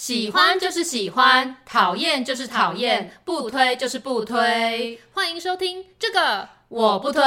喜欢就是喜欢，讨厌就是讨厌，不推就是不推。欢迎收听这个我不推。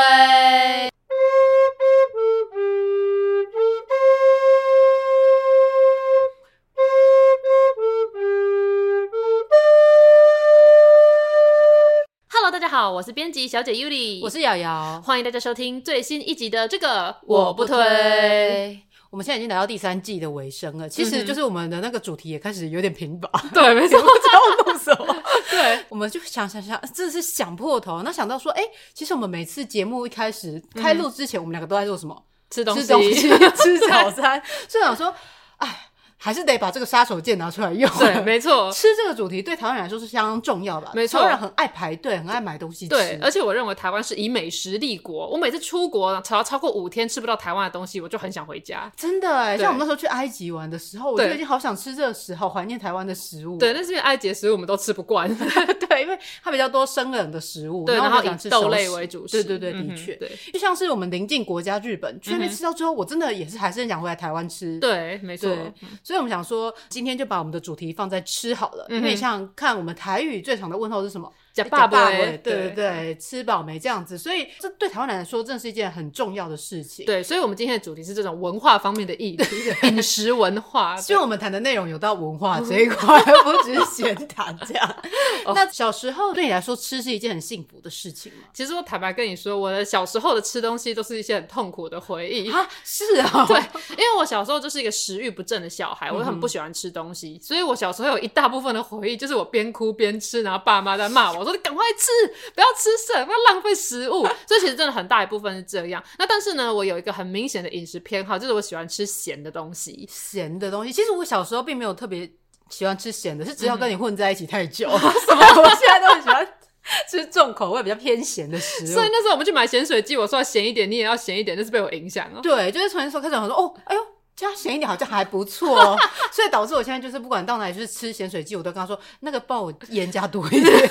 Hello，大家好，我是编辑小姐 Yuli，我是瑶瑶，欢迎大家收听最新一集的这个我不推。我们现在已经来到第三季的尾声了，其实就是我们的那个主题也开始有点贫乏，嗯、对，没错，不知道弄什么。对，我们就想想想，真的是想破头。那想到说，哎，其实我们每次节目一开始开录之前，嗯、我们两个都在做什么？吃东西，吃东西，吃早餐。所以想说，哎。还是得把这个杀手锏拿出来用。对，没错，吃这个主题对台湾人来说是相当重要吧。没错，台湾人很爱排队，很爱买东西吃。对，而且我认为台湾是以美食立国。我每次出国，只要超过五天吃不到台湾的东西，我就很想回家。真的哎，像我们那时候去埃及玩的时候，我就已经好想吃这个时候，怀念台湾的食物。对，但是因为埃及的食物我们都吃不惯。对，因为它比较多生冷的食物，对，然后以豆类为主食。对对对，的确。对，就像是我们邻近国家日本，去那边吃到之后，我真的也是还是很想回来台湾吃。对，没错。所以我们想说。今天就把我们的主题放在吃好了，因为像看我们台语最常的问候是什么？呷饱没？对对对，吃饱没这样子，所以这对台湾人来说，真的是一件很重要的事情。对，所以我们今天的主题是这种文化方面的议题，饮食文化。希望我们谈的内容有到文化这一块，不只是闲谈这样。那小时候对你来说，吃是一件很幸福的事情吗？其实我坦白跟你说，我的小时候的吃东西都是一些很痛苦的回忆啊。是啊，对，因为我小时候就是一个食欲不振的小孩，我很不喜欢吃东西，所以我小时候有一大部分的回忆就是我边哭边吃，然后爸妈在骂我说：“你赶快吃。”不要吃剩，不要浪费食物。所以其实真的很大一部分是这样。那但是呢，我有一个很明显的饮食偏好，就是我喜欢吃咸的东西。咸的东西，其实我小时候并没有特别喜欢吃咸的，是只要跟你混在一起太久，嗯、什么我现在都很喜欢吃重口味、比较偏咸的食物。所以那时候我们去买咸水鸡，我说要咸一点，你也要咸一点，那是被我影响了。对，就是从那时候开始，我说哦，哎呦，加咸一点好像还不错哦。所以导致我现在就是不管到哪里，就是吃咸水鸡，我都跟他说那个帮我盐加多一点。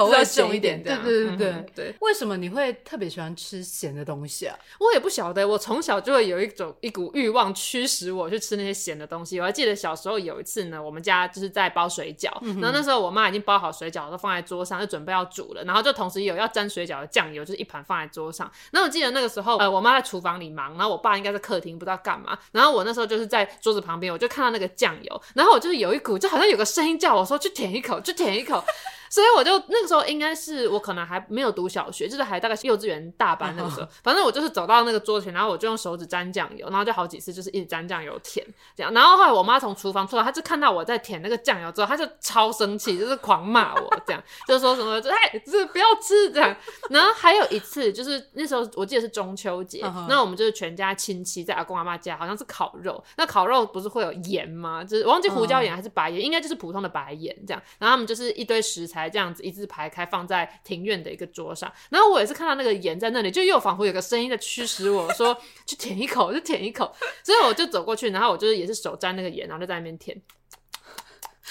口味重一点，对对对对对。为什么你会特别喜欢吃咸的东西啊？我也不晓得，我从小就会有一种一股欲望驱使我去吃那些咸的东西。我还记得小时候有一次呢，我们家就是在包水饺，然后那时候我妈已经包好水饺都放在桌上，就准备要煮了，然后就同时有要沾水饺的酱油，就是一盘放在桌上。然后我记得那个时候，呃，我妈在厨房里忙，然后我爸应该在客厅不知道干嘛，然后我那时候就是在桌子旁边，我就看到那个酱油，然后我就是有一股就好像有个声音叫我说去舔一口，去舔一口。所以我就那个时候应该是我可能还没有读小学，就是还大概是幼稚园大班那个时候，反正我就是走到那个桌前，然后我就用手指沾酱油，然后就好几次就是一直沾酱油舔这样，然后后来我妈从厨房出来，她就看到我在舔那个酱油之后，她就超生气，就是狂骂我这样，就说什么就哎，这不要吃这样。然后还有一次就是那时候我记得是中秋节，那我们就是全家亲戚在阿公阿妈家，好像是烤肉，那烤肉不是会有盐吗？就是我忘记胡椒盐还是白盐，应该就是普通的白盐这样。然后他们就是一堆食材。这样子一字排开放在庭院的一个桌上，然后我也是看到那个盐在那里，就又仿佛有个声音在驱使我说去舔一口，就舔一口，所以我就走过去，然后我就是也是手沾那个盐，然后就在那边舔，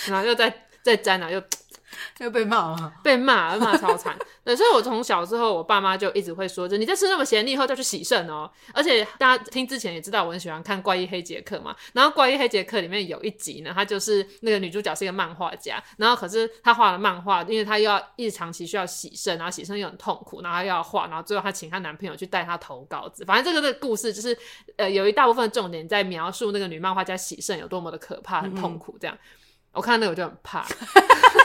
然后又在在沾啊，又。又被骂了，被骂，骂超惨。对，所以我从小之后，我爸妈就一直会说，就你再吃那么咸，你以后就去洗肾哦。而且大家听之前也知道，我很喜欢看《怪医黑杰克》嘛。然后《怪医黑杰克》里面有一集呢，他就是那个女主角是一个漫画家，然后可是她画了漫画，因为她又要一直长期需要洗肾，然后洗肾又很痛苦，然后又要画，然后最后她请她男朋友去带她投稿子。反正这个这个故事就是，呃，有一大部分的重点在描述那个女漫画家洗肾有多么的可怕、很痛苦。这样，我看到那个我就很怕。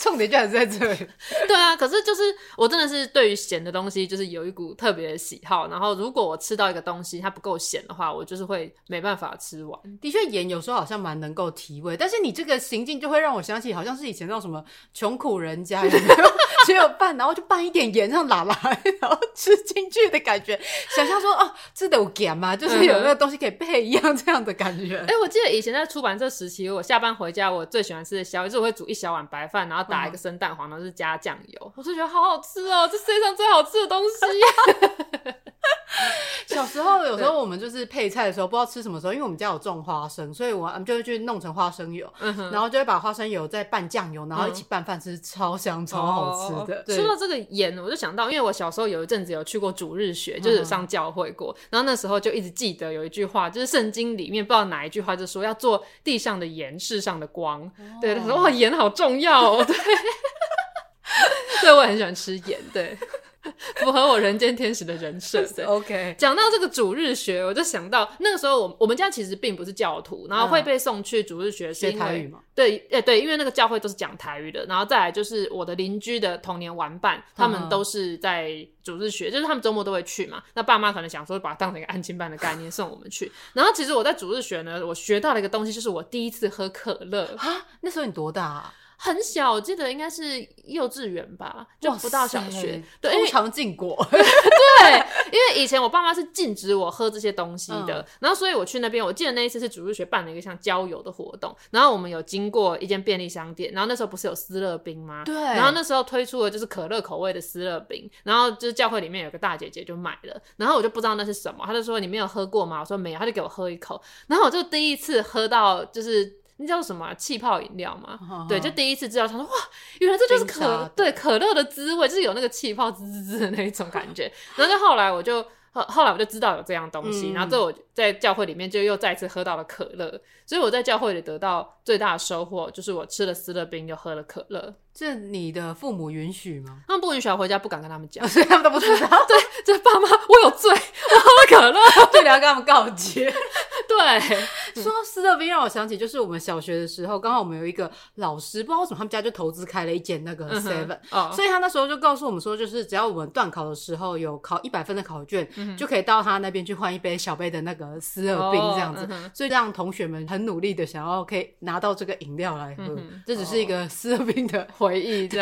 重点就还是在这里。对啊，可是就是我真的是对于咸的东西就是有一股特别的喜好。然后如果我吃到一个东西它不够咸的话，我就是会没办法吃完。的确，盐有时候好像蛮能够提味，但是你这个行径就会让我想起，好像是以前那种什么穷苦人家有没有只有拌，然后就拌一点盐，让拉拉，然后吃进去的感觉。想象说哦，这得有盐吗？就是有那个东西可以配一样这样的感觉。哎、欸，我记得以前在出版社时期，我下班回家，我最喜欢吃的宵夜就是我会煮一小碗白饭，然后打一个生蛋黄，然后是加酱油，我就觉得好好吃哦，这世界上最好吃的东西。小时候有时候我们就是配菜的时候不知道吃什么时候，因为我们家有种花生，所以我们就会去弄成花生油，嗯、然后就会把花生油再拌酱油，然后一起拌饭吃，超香超好吃的。说到这个盐，我就想到，因为我小时候有一阵子有去过主日学，就是上教会过，嗯、然后那时候就一直记得有一句话，就是圣经里面不知道哪一句话，就说要做地上的盐，世上的光。哦、对，他说哇，盐好重要哦。对，所以我很喜欢吃盐。对。符合我人间天使的人设，对。OK，讲到这个主日学，我就想到那个时候我，我我们家其实并不是教徒，然后会被送去主日学是因为？对，诶，对，因为那个教会都是讲台语的。然后再来就是我的邻居的童年玩伴，他们都是在主日学，就是他们周末都会去嘛。那爸妈可能想说把它当成一个安亲班的概念送我们去。然后其实我在主日学呢，我学到了一个东西，就是我第一次喝可乐啊。那时候你多大啊？很小，我记得应该是幼稚园吧，就不到小学。对，非常禁果。对，因为以前我爸妈是禁止我喝这些东西的，嗯、然后所以我去那边，我记得那一次是主日学办了一个像郊游的活动，然后我们有经过一间便利商店，然后那时候不是有思乐冰吗？对，然后那时候推出了就是可乐口味的思乐冰，然后就是教会里面有个大姐姐就买了，然后我就不知道那是什么，她就说，你没有喝过吗？我说没有，她就给我喝一口，然后我就第一次喝到就是。那叫什么啊？气泡饮料嘛，哦、对，就第一次知道，他说哇，原来这就是可对可乐的滋味，就是有那个气泡滋滋滋的那一种感觉。然后后来我就后后来我就知道有这样东西，嗯、然后这我在教会里面就又再次喝到了可乐，所以我在教会里得到最大的收获就是我吃了斯乐冰又喝了可乐。这你的父母允许吗？他们不允许，我回家不敢跟他们讲，所以他们都不知道。对，这爸妈，我有罪，我喝了可乐，对，你要跟他们告诫。对，说到思乐冰，让我想起就是我们小学的时候，刚好我们有一个老师，不知道为什么他们家就投资开了一间那个 Seven，、所以他那时候就告诉我们说，就是只要我们段考的时候有考一百分的考卷，嗯、就可以到他那边去换一杯小杯的那个斯乐冰这样子，所以让同学们很努力的想要可以拿到这个饮料来喝，嗯、这只是一个思乐冰的回忆。对。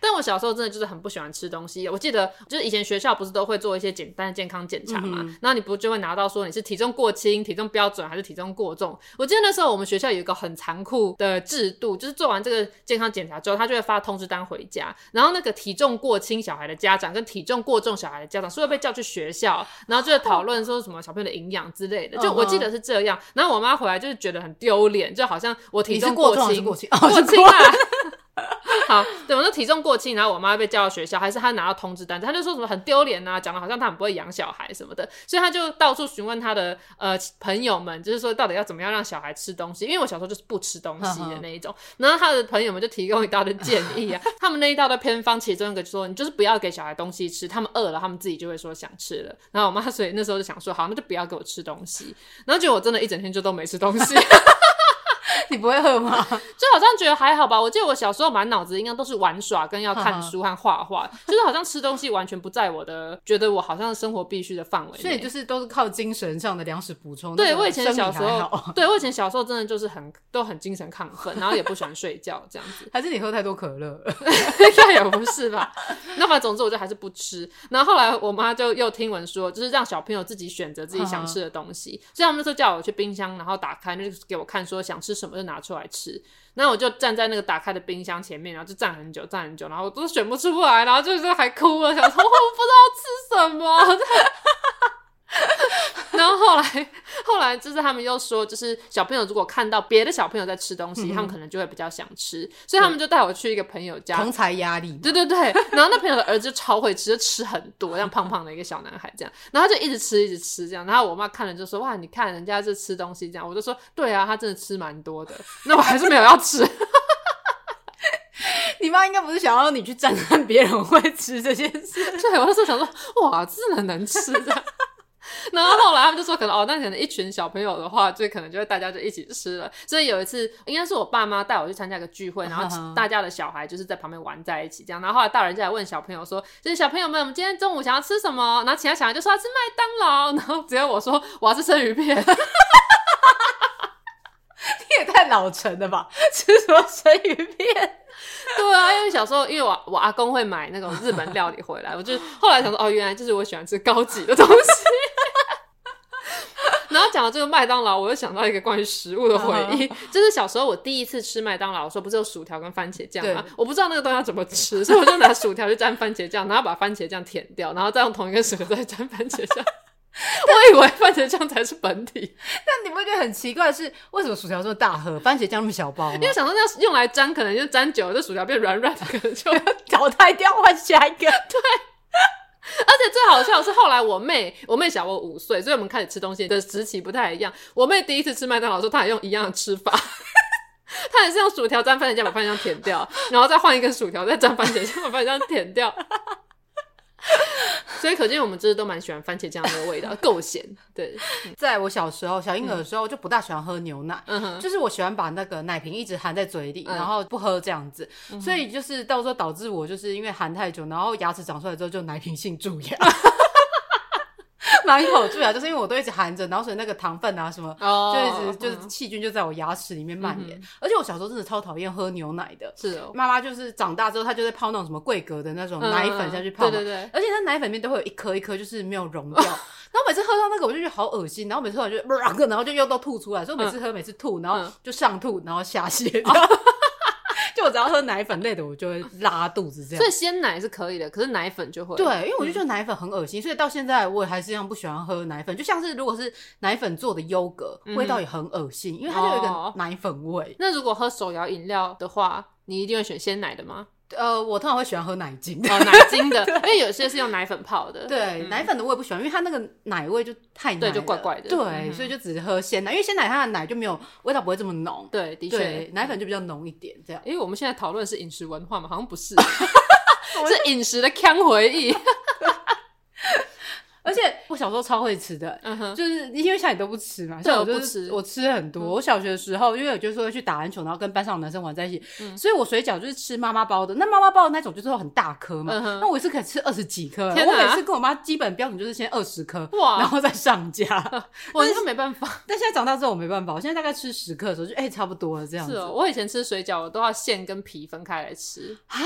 但我小时候真的就是很不喜欢吃东西，我记得就是以前学校不是都会做一些简单的健康检查嘛，嗯、然后你不就会拿到说你是体重过轻、体重标准还是体重过重？我记得那时候我们学校有一个很残酷的制度，就是做完这个健康检查之后，他就会发通知单回家，然后那个体重过轻小孩的家长跟体重过重小孩的家长，是会被叫去学校，然后就会讨论说什么小朋友的营养之类的。就我记得是这样，然后我妈回来就是觉得很丢脸，就好像我体重过轻，过轻，过轻啊。好，对，我那体重过轻，然后我妈被叫到学校，还是她拿到通知单，她就说什么很丢脸啊，讲的好像她很不会养小孩什么的，所以她就到处询问她的呃朋友们，就是说到底要怎么样让小孩吃东西，因为我小时候就是不吃东西的那一种，然后她的朋友们就提供一道的建议啊，他们那一道的偏方其中一个就说，你就是不要给小孩东西吃，他们饿了，他们自己就会说想吃了，然后我妈 所以那时候就想说，好，那就不要给我吃东西，然后结果我真的一整天就都没吃东西。你不会喝吗？就好像觉得还好吧。我记得我小时候满脑子应该都是玩耍跟要看 书和画画，就是好像吃东西完全不在我的，觉得我好像生活必须的范围。所以就是都是靠精神上的粮食补充。对，我以前小时候，对我以前小时候真的就是很都很精神亢奋，然后也不喜欢睡觉这样子。还是你喝太多可乐？应该也不是吧。那么总之我就还是不吃。然后后来我妈就又听闻说，就是让小朋友自己选择自己想吃的东西。所以他们那时候叫我去冰箱，然后打开，就是给我看说想吃什么。我就拿出来吃，那我就站在那个打开的冰箱前面，然后就站很久，站很久，然后我都选不出来，然后就是还哭了，想说 我不知道吃什么。然后后来，后来就是他们又说，就是小朋友如果看到别的小朋友在吃东西，嗯、他们可能就会比较想吃，所以他们就带我去一个朋友家。同才压力。对对对，然后那朋友的儿子就超会吃，就吃很多，像胖胖的一个小男孩这样，然后他就一直吃，一直吃这样。然后我妈看了就说：“哇，你看人家这吃东西这样。”我就说：“对啊，他真的吃蛮多的。”那我还是没有要吃。你妈应该不是想要你去赞叹别人会吃这件事。对，我那时候想说：“哇，真的能吃的。” 然后后来他们就说，可能哦，那可能一群小朋友的话，就可能就会大家就一起吃了。所以有一次，应该是我爸妈带我去参加一个聚会，然后 大家的小孩就是在旁边玩在一起，这样。然后后来大人就来问小朋友说：“就是小朋友们，我们今天中午想要吃什么？”然后其他小孩就说要吃麦当劳，然后只有我说我要吃生鱼片。你也太老成了吧？吃什么生鱼片？对啊，因为小时候，因为我我阿公会买那种日本料理回来，我就后来想说，哦，原来就是我喜欢吃高级的东西。然后讲到这个麦当劳，我又想到一个关于食物的回忆，uh. 就是小时候我第一次吃麦当劳的时候，不是有薯条跟番茄酱吗？我不知道那个东西要怎么吃，所以我就拿薯条去沾番茄酱，然后把番茄酱舔掉，然后再用同一个薯条再沾番茄酱。我以为番茄酱才是本体，但你不会觉得很奇怪的是，为什么薯条这么大盒，番茄酱那么小包？因为想说要用来沾，可能就沾久了，这薯条变软软的，可能就要 淘汰掉，换下一个。对，而 而且最好笑的是，后来我妹，我妹小我五岁，所以我们开始吃东西的时期不太一样。我妹第一次吃麦当劳的时候，她也用一样的吃法，她也是用薯条沾番茄酱把番茄酱舔掉，然后再换一根薯条再沾番茄酱把番茄酱舔掉。所以可见我们真的都蛮喜欢番茄酱的味道，够咸。对，在我小时候小婴儿的时候就不大喜欢喝牛奶，嗯、就是我喜欢把那个奶瓶一直含在嘴里，嗯、然后不喝这样子。嗯、所以就是到时候导致我就是因为含太久，然后牙齿长出来之后就奶瓶性蛀牙。满口蛀牙，就是因为我都一直含着，然后所以那个糖分啊什么，oh, 就一直就是细菌就在我牙齿里面蔓延。嗯、而且我小时候真的超讨厌喝牛奶的，是哦。妈妈就是长大之后，她就在泡那种什么桂格的那种奶粉下去泡，嗯、对对对。而且那奶粉里面都会有一颗一颗，就是没有溶掉。然后每次喝到那个，我就觉得好恶心。然后每次喝完就，然后就又都吐出来。所以每次喝，每次吐，然后就上吐，然后下泻。要喝奶粉类的，我就会拉肚子这样。所以鲜奶是可以的，可是奶粉就会。对，因为我就觉得奶粉很恶心，嗯、所以到现在我也还是一样不喜欢喝奶粉。就像是如果是奶粉做的优格，嗯、味道也很恶心，因为它就有一个奶粉味。哦、那如果喝手摇饮料的话，你一定会选鲜奶的吗？呃，我通常会喜欢喝奶精的，哦，奶精的，因为有些是用奶粉泡的。对，奶粉的我也不喜欢，因为它那个奶味就太奶，对，就怪怪的。对，所以就只是喝鲜奶，因为鲜奶它的奶就没有味道，不会这么浓。对，的确，奶粉就比较浓一点，这样。因为我们现在讨论是饮食文化嘛，好像不是，是饮食的 腔回忆。而且我小时候超会吃的，就是因为像你都不吃嘛，像我不吃，我吃很多。我小学的时候，因为我就是会去打篮球，然后跟班上的男生玩在一起，所以我水饺就是吃妈妈包的。那妈妈包的那种就是很大颗嘛，那我一次可以吃二十几颗。我每次跟我妈基本标准就是先二十颗，哇，然后再上架。我就没办法，但现在长大之后我没办法，我现在大概吃十克的时候就哎差不多了这样子。是哦，我以前吃水饺我都要馅跟皮分开来吃啊，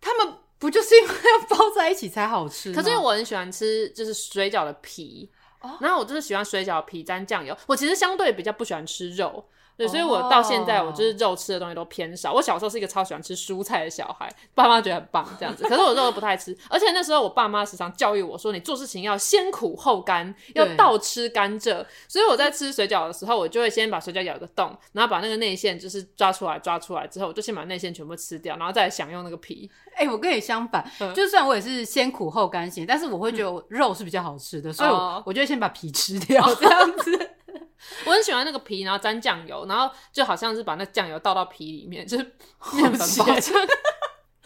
他们。不就是因为要包在一起才好吃？可是因为我很喜欢吃，就是水饺的皮，哦、然后我就是喜欢水饺皮沾酱油。我其实相对比较不喜欢吃肉。对，所以我到现在我就是肉吃的东西都偏少。我小时候是一个超喜欢吃蔬菜的小孩，爸妈觉得很棒这样子。可是我肉都不太吃，而且那时候我爸妈时常教育我说：“你做事情要先苦后甘，要倒吃甘蔗。”所以我在吃水饺的时候，我就会先把水饺咬个洞，然后把那个内馅就是抓出来，抓出来之后，我就先把内馅全部吃掉，然后再享用那个皮。哎、欸，我跟你相反，嗯、就算我也是先苦后甘型，但是我会觉得肉是比较好吃的，嗯、所以我我就会先把皮吃掉，这样子。我很喜欢那个皮，然后沾酱油，然后就好像是把那酱油倒到皮里面，就是面粉包。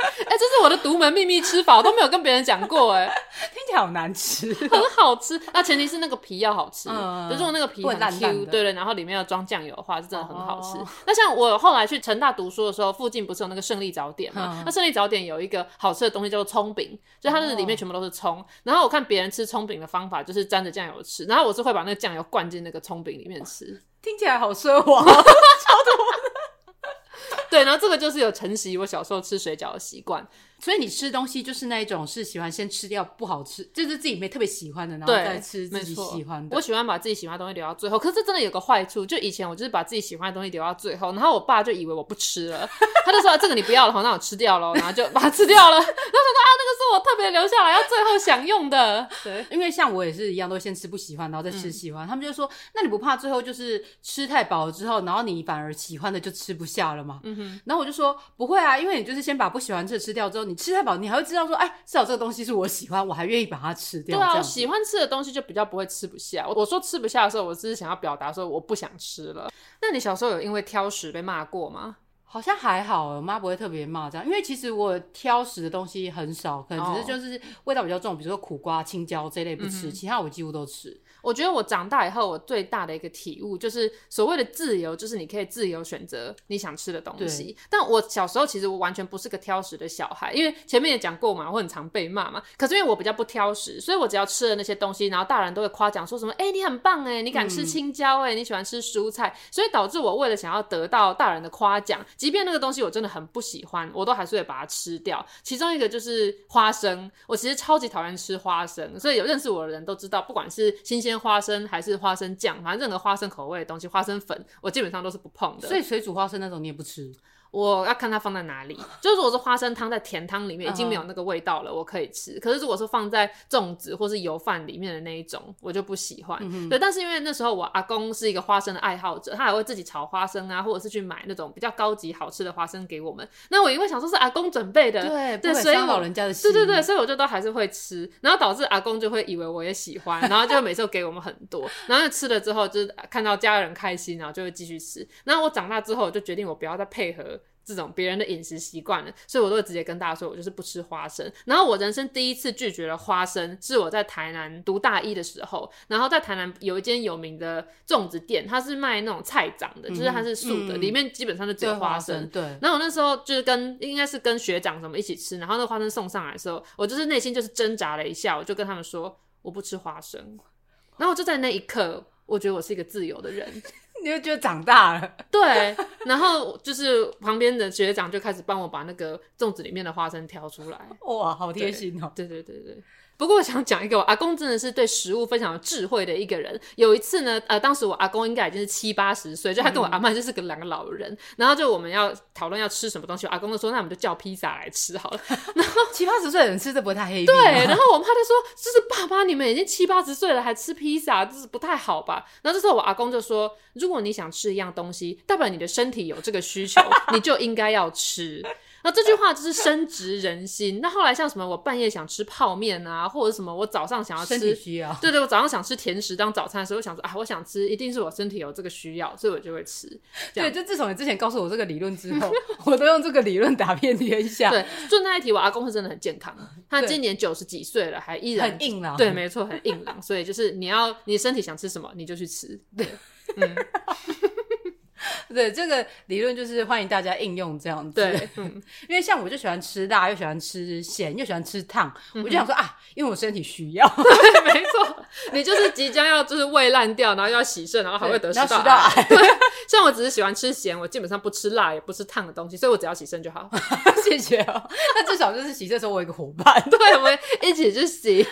哎、欸，这是我的独门秘密吃法，我都没有跟别人讲过哎，听起来好难吃，很好吃。那前提是那个皮要好吃，嗯、就是我那个皮很 Q，对对，然后里面要装酱油的话，是真的很好吃。哦、那像我后来去成大读书的时候，附近不是有那个胜利早点嘛？嗯、那胜利早点有一个好吃的东西叫做葱饼，就它是里面全部都是葱。哦、然后我看别人吃葱饼的方法就是沾着酱油吃，然后我是会把那个酱油灌进那个葱饼里面吃，听起来好奢华，超多。对，然后这个就是有承袭我小时候吃水饺的习惯。所以你吃东西就是那一种是喜欢先吃掉不好吃，就是自己没特别喜欢的，然后再吃自己喜欢的。我喜欢把自己喜欢的东西留到最后，可是这真的有个坏处，就以前我就是把自己喜欢的东西留到最后，然后我爸就以为我不吃了，他就说这个你不要了，好，那我吃掉了，然后就把它吃掉了。然后说啊，那个是我特别留下来要最后享用的。对，因为像我也是一样，都先吃不喜欢，然后再吃喜欢。嗯、他们就说，那你不怕最后就是吃太饱了之后，然后你反而喜欢的就吃不下了吗？嗯哼。然后我就说不会啊，因为你就是先把不喜欢吃的吃掉之后，你吃太饱，你还会。知道说，哎，至少这个东西是我喜欢，我还愿意把它吃掉。对啊，我喜欢吃的东西就比较不会吃不下。我说吃不下的时候，我只是想要表达说我不想吃了。那你小时候有因为挑食被骂过吗？好像还好，我妈不会特别骂这样，因为其实我挑食的东西很少，可能只是就是味道比较重，比如说苦瓜、青椒这类不吃，嗯、其他我几乎都吃。我觉得我长大以后，我最大的一个体悟就是，所谓的自由，就是你可以自由选择你想吃的东西。但我小时候其实我完全不是个挑食的小孩，因为前面也讲过嘛，我很常被骂嘛。可是因为我比较不挑食，所以我只要吃了那些东西，然后大人都会夸奖说什么：“哎、欸，你很棒哎，你敢吃青椒哎，你喜欢吃蔬菜。”所以导致我为了想要得到大人的夸奖，即便那个东西我真的很不喜欢，我都还是会把它吃掉。其中一个就是花生，我其实超级讨厌吃花生，所以有认识我的人都知道，不管是新鲜花生还是花生酱，反正任何花生口味的东西，花生粉我基本上都是不碰的。所以水煮花生那种你也不吃？我要看它放在哪里，就是如果是花生汤在甜汤里面已经没有那个味道了，我可以吃。可是如果是放在粽子或是油饭里面的那一种，我就不喜欢。对，但是因为那时候我阿公是一个花生的爱好者，他还会自己炒花生啊，或者是去买那种比较高级好吃的花生给我们。那我因为想说是阿公准备的，对，对，所以老人家的心，对对对，所以我就都还是会吃，然后导致阿公就会以为我也喜欢，然后就每次都给我们很多，然后吃了之后就是看到家人开心，然后就会继续吃。然后我长大之后就决定我不要再配合。这种别人的饮食习惯了，所以我都会直接跟大家说，我就是不吃花生。然后我人生第一次拒绝了花生，是我在台南读大一的时候。然后在台南有一间有名的粽子店，它是卖那种菜长的，嗯、就是它是素的，嗯、里面基本上就只有花生。对。然后我那时候就是跟应该是跟学长什么一起吃，然后那个花生送上来的时候，我就是内心就是挣扎了一下，我就跟他们说我不吃花生。然后就在那一刻，我觉得我是一个自由的人。你就觉得长大了，对，然后就是旁边的学长就开始帮我把那个粽子里面的花生挑出来，哇，好贴心哦！对对对对。不过我想讲一个，我阿公真的是对食物非常有智慧的一个人。有一次呢，呃，当时我阿公应该已经是七八十岁，就他跟我阿嬷就是个两个老人，嗯、然后就我们要讨论要吃什么东西，我阿公就说：“那我们就叫披萨来吃好了。”然后七八十岁的人吃这不会太黑。对，然后我妈就说：“就是爸爸，你们已经七八十岁了还吃披萨，这是不太好吧？”然后这时候我阿公就说：“如果你想吃一样东西，代表你的身体有这个需求，你就应该要吃。”那这句话就是深植人心。那后来像什么，我半夜想吃泡面啊，或者什么，我早上想要吃，对对，我早上想吃甜食当早餐的时候，我想说啊，我想吃，一定是我身体有这个需要，所以我就会吃。对，就自从你之前告诉我这个理论之后，我都用这个理论打遍天下。对，顺带一提，我阿公是真的很健康，他今年九十几岁了，还依然很硬朗。对，没错，很硬朗。所以就是你要，你身体想吃什么，你就去吃。对，嗯。对，这个理论就是欢迎大家应用这样子。对，嗯，因为像我就喜欢吃辣，又喜欢吃咸，又喜欢吃烫，嗯、我就想说啊，因为我身体需要。对，没错，你就是即将要就是胃烂掉，然后又要洗肾，然后还会得食道癌。对，像我只是喜欢吃咸，我基本上不吃辣，也不吃烫的东西，所以我只要洗肾就好。谢谢哦。那至少就是洗肾的时候我有一个伙伴，对，我们一起去洗。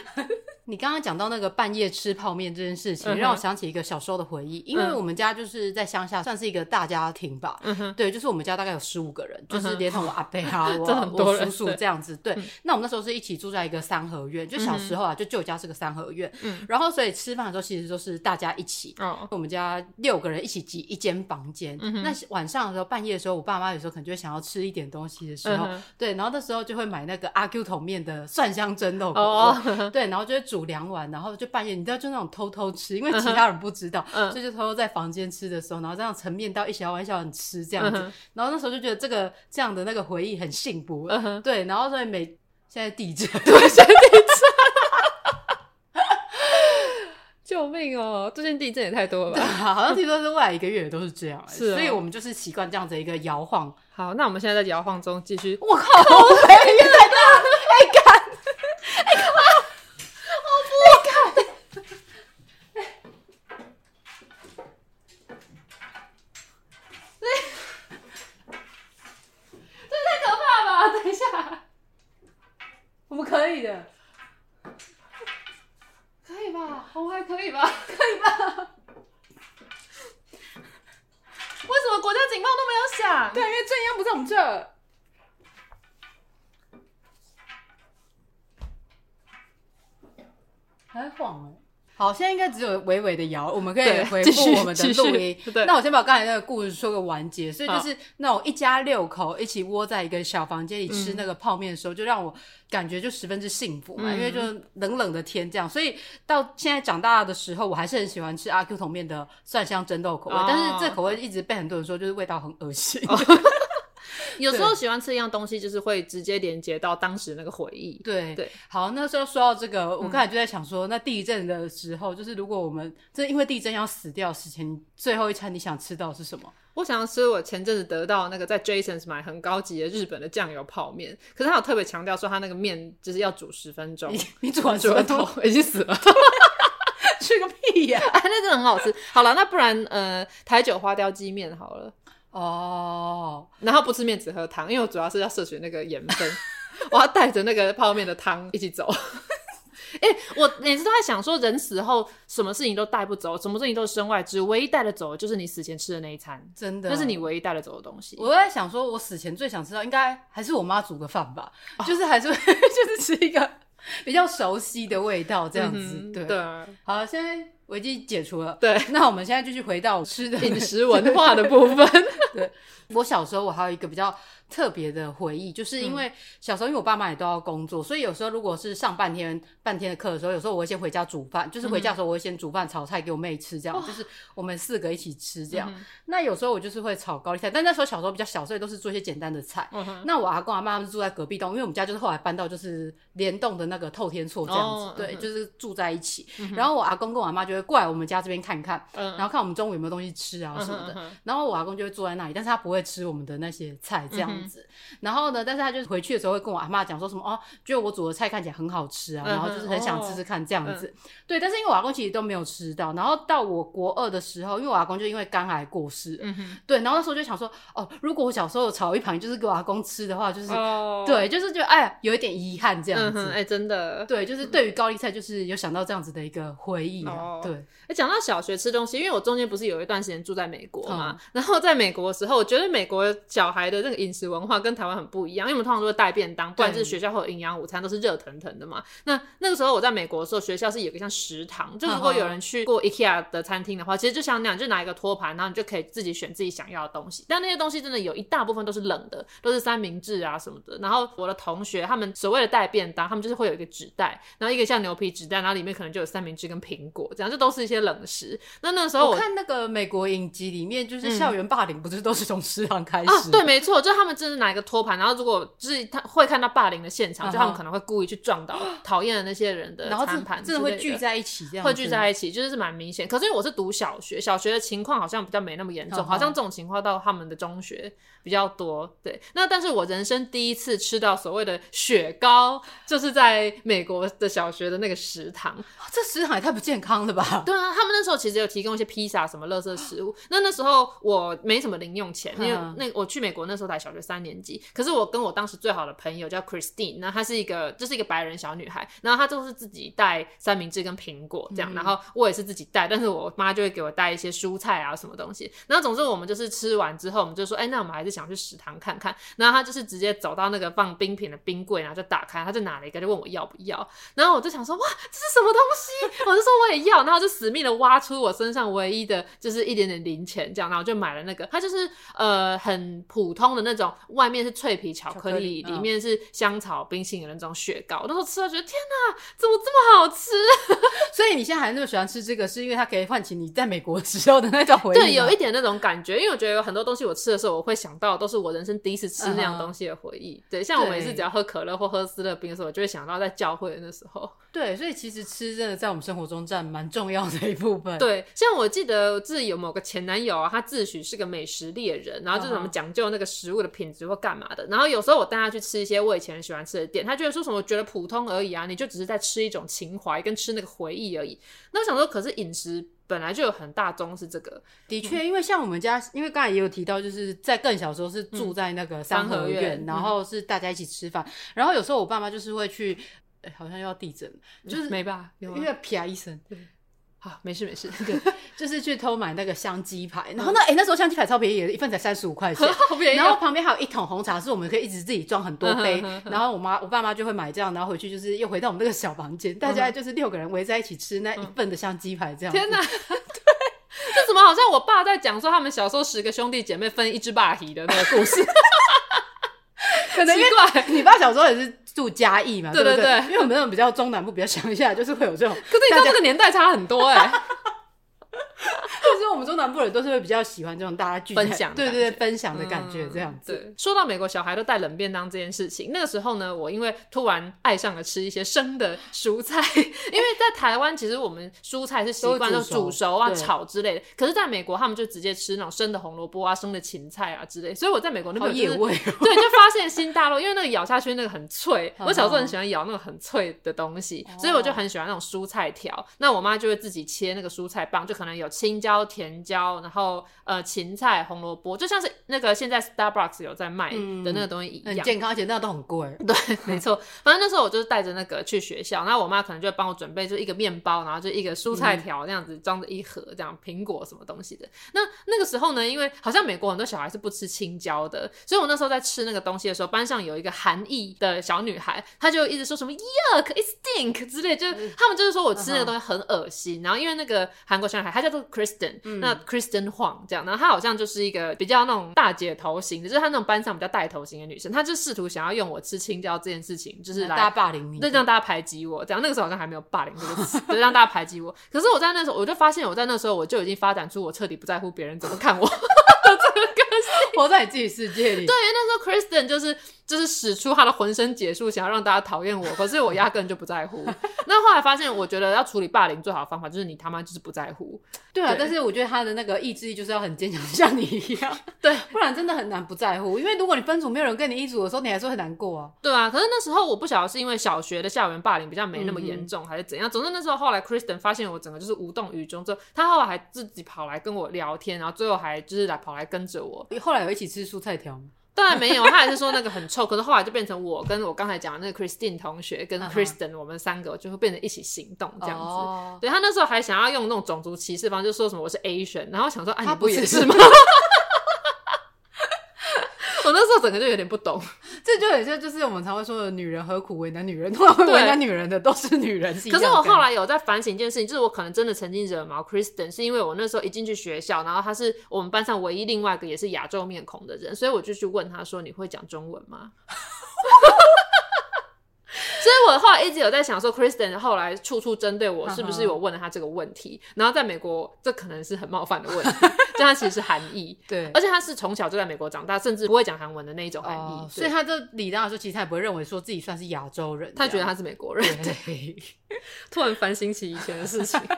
你刚刚讲到那个半夜吃泡面这件事情，让我想起一个小时候的回忆。因为我们家就是在乡下，算是一个大家庭吧。对，就是我们家大概有十五个人，就是连同我阿伯啊，我我叔叔这样子。对，那我们那时候是一起住在一个三合院，就小时候啊，就舅家是个三合院。然后所以吃饭的时候其实都是大家一起。我们家六个人一起挤一间房间。嗯那晚上的时候，半夜的时候，我爸妈有时候可能就会想要吃一点东西的时候，对，然后那时候就会买那个阿 Q 桶面的蒜香蒸肉锅。对，然后就会。煮两碗，然后就半夜，你知道，就那种偷偷吃，因为其他人不知道，所以就偷偷在房间吃的时候，然后这样盛面到一小碗一小碗吃这样子，然后那时候就觉得这个这样的那个回忆很幸福，对，然后所以每现在地震，对，现在地震，救命哦！最近地震也太多了吧？好像听说是未来一个月都是这样，是，所以我们就是习惯这样子一个摇晃。好，那我们现在在摇晃中继续。我靠，们可以的，可以吧？我们还可以吧？可以吧？为什么国家警报都没有响？对，因为震央不在我们这。还晃哎。好，现在应该只有微微的摇，我们可以回复我们的录音。那我先把我刚才那个故事说个完结。所以就是那种一家六口一起窝在一个小房间里吃那个泡面的时候，就让我感觉就十分之幸福嘛。因为就冷冷的天这样，所以到现在长大的时候，我还是很喜欢吃阿 Q 桶面的蒜香蒸豆口味。但是这口味一直被很多人说就是味道很恶心。有时候喜欢吃一样东西，就是会直接连接到当时那个回忆。对对，好，那时候说到这个，我刚才就在想说，那地震的时候，就是如果我们这因为地震要死掉之前，最后一餐你想吃到是什么？我想要吃我前阵子得到那个在 Jasons 买很高级的日本的酱油泡面，可是他有特别强调说他那个面就是要煮十分钟。你煮完 煮完头已经死了，吃个屁呀！哎，那真的很好吃。好了，那不然呃台酒花雕鸡面好了。哦，然后不吃面只喝汤，因为我主要是要摄取那个盐分，我要带着那个泡面的汤一起走。哎、欸，我每次都在想说，人死后什么事情都带不走，什么事情都是身外之物，唯一带得走的就是你死前吃的那一餐，真的，那是你唯一带得走的东西。我在想说，我死前最想吃到应该还是我妈煮的饭吧，哦、就是还是 就是吃一个比较熟悉的味道这样子。嗯、对，对好，现在危机解除了，对，那我们现在继续回到吃的饮食文化的部分。对，我小时候我还有一个比较。特别的回忆，就是因为小时候，因为我爸妈也都要工作，嗯、所以有时候如果是上半天半天的课的时候，有时候我会先回家煮饭，就是回家的时候我会先煮饭炒菜给我妹吃，这样、嗯、就是我们四个一起吃这样。嗯、那有时候我就是会炒高丽菜，但那时候小时候比较小，所以都是做一些简单的菜。嗯、那我阿公阿妈他们住在隔壁栋，因为我们家就是后来搬到就是联栋的那个透天厝这样子，哦、对，嗯、就是住在一起。嗯、然后我阿公跟我阿妈就会过来我们家这边看看，嗯、然后看我们中午有没有东西吃啊什么的。嗯、然后我阿公就会坐在那里，但是他不会吃我们的那些菜这样子。嗯、然后。呢，但是他就是回去的时候会跟我阿妈讲说什么哦，觉得我煮的菜看起来很好吃啊，嗯、然后就是很想吃吃看这样子。嗯、对，但是因为我阿公其实都没有吃到。然后到我国二的时候，因为我阿公就因为肝癌过世，对，然后那时候就想说哦，如果我小时候炒一盘就是给我阿公吃的话，就是、哦、对，就是觉得哎呀有一点遗憾这样子。哎、嗯，真的，对，就是对于高丽菜就是有想到这样子的一个回忆、啊。哦、对，哎，讲到小学吃东西，因为我中间不是有一段时间住在美国嘛，嗯、然后在美国的时候，我觉得美国小孩的那个饮食文化跟台湾很不一样，因为我们通常都会带便当，不然就是学校会有营养午餐，都是热腾腾的嘛。那那个时候我在美国的时候，学校是有个像食堂，就如果有人去过 IKEA 的餐厅的话，其实就像那样，就拿一个托盘，然后你就可以自己选自己想要的东西。但那些东西真的有一大部分都是冷的，都是三明治啊什么的。然后我的同学他们所谓的带便当，他们就是会有一个纸袋，然后一个像牛皮纸袋，然后里面可能就有三明治跟苹果，这样就都是一些冷食。那那时候我，我看那个美国影集里面，就是校园霸凌，不是都是从食堂开始？啊，对，没错，就他们真的拿一个托盘，然后如果就是他会看到霸。凌的现场，就他们可能会故意去撞到讨厌的那些人的餐盘，真的会聚在一起，这样会聚在一起，就是是蛮明显。可是因为我是读小学，小学的情况好像比较没那么严重，好像这种情况到他们的中学比较多。对，那但是我人生第一次吃到所谓的雪糕，就是在美国的小学的那个食堂。这食堂也太不健康了吧？对啊，他们那时候其实有提供一些披萨什么垃圾食物。那那时候我没什么零用钱，因为那我去美国那时候才小学三年级。可是我跟我当时最好的朋友叫。Christine，那她是一个，就是一个白人小女孩，然后她就是自己带三明治跟苹果这样，嗯、然后我也是自己带，但是我妈就会给我带一些蔬菜啊什么东西。然后总之我们就是吃完之后，我们就说，哎、欸，那我们还是想去食堂看看。然后她就是直接走到那个放冰品的冰柜，然后就打开，她就拿了一个，就问我要不要。然后我就想说，哇，这是什么东西？我就说我也要，然后就死命的挖出我身上唯一的就是一点点零钱，这样，然后就买了那个。它就是呃很普通的那种，外面是脆皮巧克力，克力里面是。香草冰淇淋的那种雪糕，那时候吃了觉得天哪，怎么这么好吃？所以你现在还那么喜欢吃这个，是因为它可以唤起你在美国时候的那种回忆？对，有一点那种感觉，因为我觉得有很多东西我吃的时候，我会想到都是我人生第一次吃那样东西的回忆。Uh. 对，像我每次只要喝可乐或喝斯乐冰的时候，我就会想到在教会的那时候。对，所以其实吃真的在我们生活中占蛮重要的一部分。对，像我记得自己有某个前男友啊，他自诩是个美食猎人，然后就是什么讲究那个食物的品质或干嘛的。Uh. 然后有时候我带他去吃一些我以前很喜欢吃的店，他觉得说什么觉得普通而已啊，你就只是在吃一种情怀跟吃那个回忆而已。那我想说，可是饮食本来就有很大宗是这个。的确，因为像我们家，因为刚才也有提到，就是在更小时候是住在那个三合院，嗯、然后是大家一起吃饭，嗯、然后有时候我爸妈就是会去。哎，好像要地震，就是没吧？因为啪一声，对，好，没事没事，对，就是去偷买那个香鸡排，然后那，哎，那时候香鸡排超便宜，一份才三十五块钱，好便宜。然后旁边还有一桶红茶，是我们可以一直自己装很多杯。然后我妈、我爸妈就会买这样，然后回去就是又回到我们那个小房间，大家就是六个人围在一起吃那一份的香鸡排，这样。天哪，对，这怎么好像我爸在讲说他们小时候十个兄弟姐妹分一只霸体的那个故事？可能因为你爸小时候也是。住嘉义嘛，对对对，因为我们那种比较中南部，比较乡下，就是会有这种。可是你知道这个年代差很多哎。就是我们中南部人都是会比较喜欢这种大家聚分享，对对对，分享的感觉这样子。嗯、对，说到美国小孩都带冷便当这件事情，那个时候呢，我因为突然爱上了吃一些生的蔬菜，因为在台湾其实我们蔬菜是习惯都煮熟啊、炒之类的，可是在美国他们就直接吃那种生的红萝卜啊、生的芹菜啊之类，所以我在美国那边、就是、野味、哦，对，就发现新大陆，因为那个咬下去那个很脆，我小时候很喜欢咬那个很脆的东西，所以我就很喜欢那种蔬菜条。那我妈就会自己切那个蔬菜棒，就可能有青椒、甜椒，然后呃芹菜、红萝卜，就像是那个现在 Starbucks 有在卖的那个东西一样，很健康，而且那个都很贵。对，没错。反正那时候我就是带着那个去学校，然后我妈可能就会帮我准备，就一个面包，然后就一个蔬菜条这样子装着一盒这样苹果什么东西的。那那个时候呢，因为好像美国很多小孩是不吃青椒的，所以我那时候在吃那个东西的时候，班上有一个韩裔的小女孩，她就一直说什么 yuck it stink 之类，就是他们就是说我吃那个东西很恶心。然后因为那个韩国小女孩她叫做 Kristen，、嗯、那 Kristen Huang 这样，然后她好像就是一个比较那种大姐头型的，就是她那种班上比较带头型的女生，她就试图想要用我吃青椒这件事情，就是来大家霸凌你，对，让大家排挤我。这样那个时候好像还没有霸凌这个词，就让大家排挤我。可是我在那时候，我就发现我在那时候我就已经发展出我彻底不在乎别人怎么看我 活在你自己世界里。对，因为那时候 Kristen 就是。就是使出他的浑身解数，想要让大家讨厌我，可是我压根就不在乎。那后来发现，我觉得要处理霸凌最好的方法就是你他妈就是不在乎。对啊，对，但是我觉得他的那个意志力就是要很坚强，像你一样。对，不然真的很难不在乎。因为如果你分组没有人跟你一组的时候，你还是会很难过啊。对啊，可是那时候我不晓得是因为小学的校园霸凌比较没那么严重，嗯、还是怎样。总之那时候后来 Kristen 发现我整个就是无动于衷之后，他后来还自己跑来跟我聊天，然后最后还就是来跑来跟着我。你后来有一起吃蔬菜条吗？当然没有，他还是说那个很臭。可是后来就变成我跟我刚才讲的那个 Christine 同学跟 Kristen，我们三个就会变成一起行动这样子。Uh-huh. 对，他那时候还想要用那种种族歧视方式，就说什么我是 Asian，然后想说啊，你不也是吗？我那时候整个就有点不懂，这就很像就是我们常会说的女人何苦为难女人，通常为难女人的都是女人。可是我后来有在反省一件事情，就是我可能真的曾经惹毛 Kristen，是因为我那时候一进去学校，然后他是我们班上唯一另外一个也是亚洲面孔的人，所以我就去问他说：“你会讲中文吗？” 所以我后来一直有在想说，Kristen 后来处处针对我，是不是我问了他这个问题？然后在美国，这可能是很冒犯的问题，就他其实是韩裔，对，而且他是从小就在美国长大，甚至不会讲韩文的那一种韩裔，所以他这理当来说，其实他也不会认为说自己算是亚洲人，他觉得他是美国人。对，对 突然反省起以前的事情。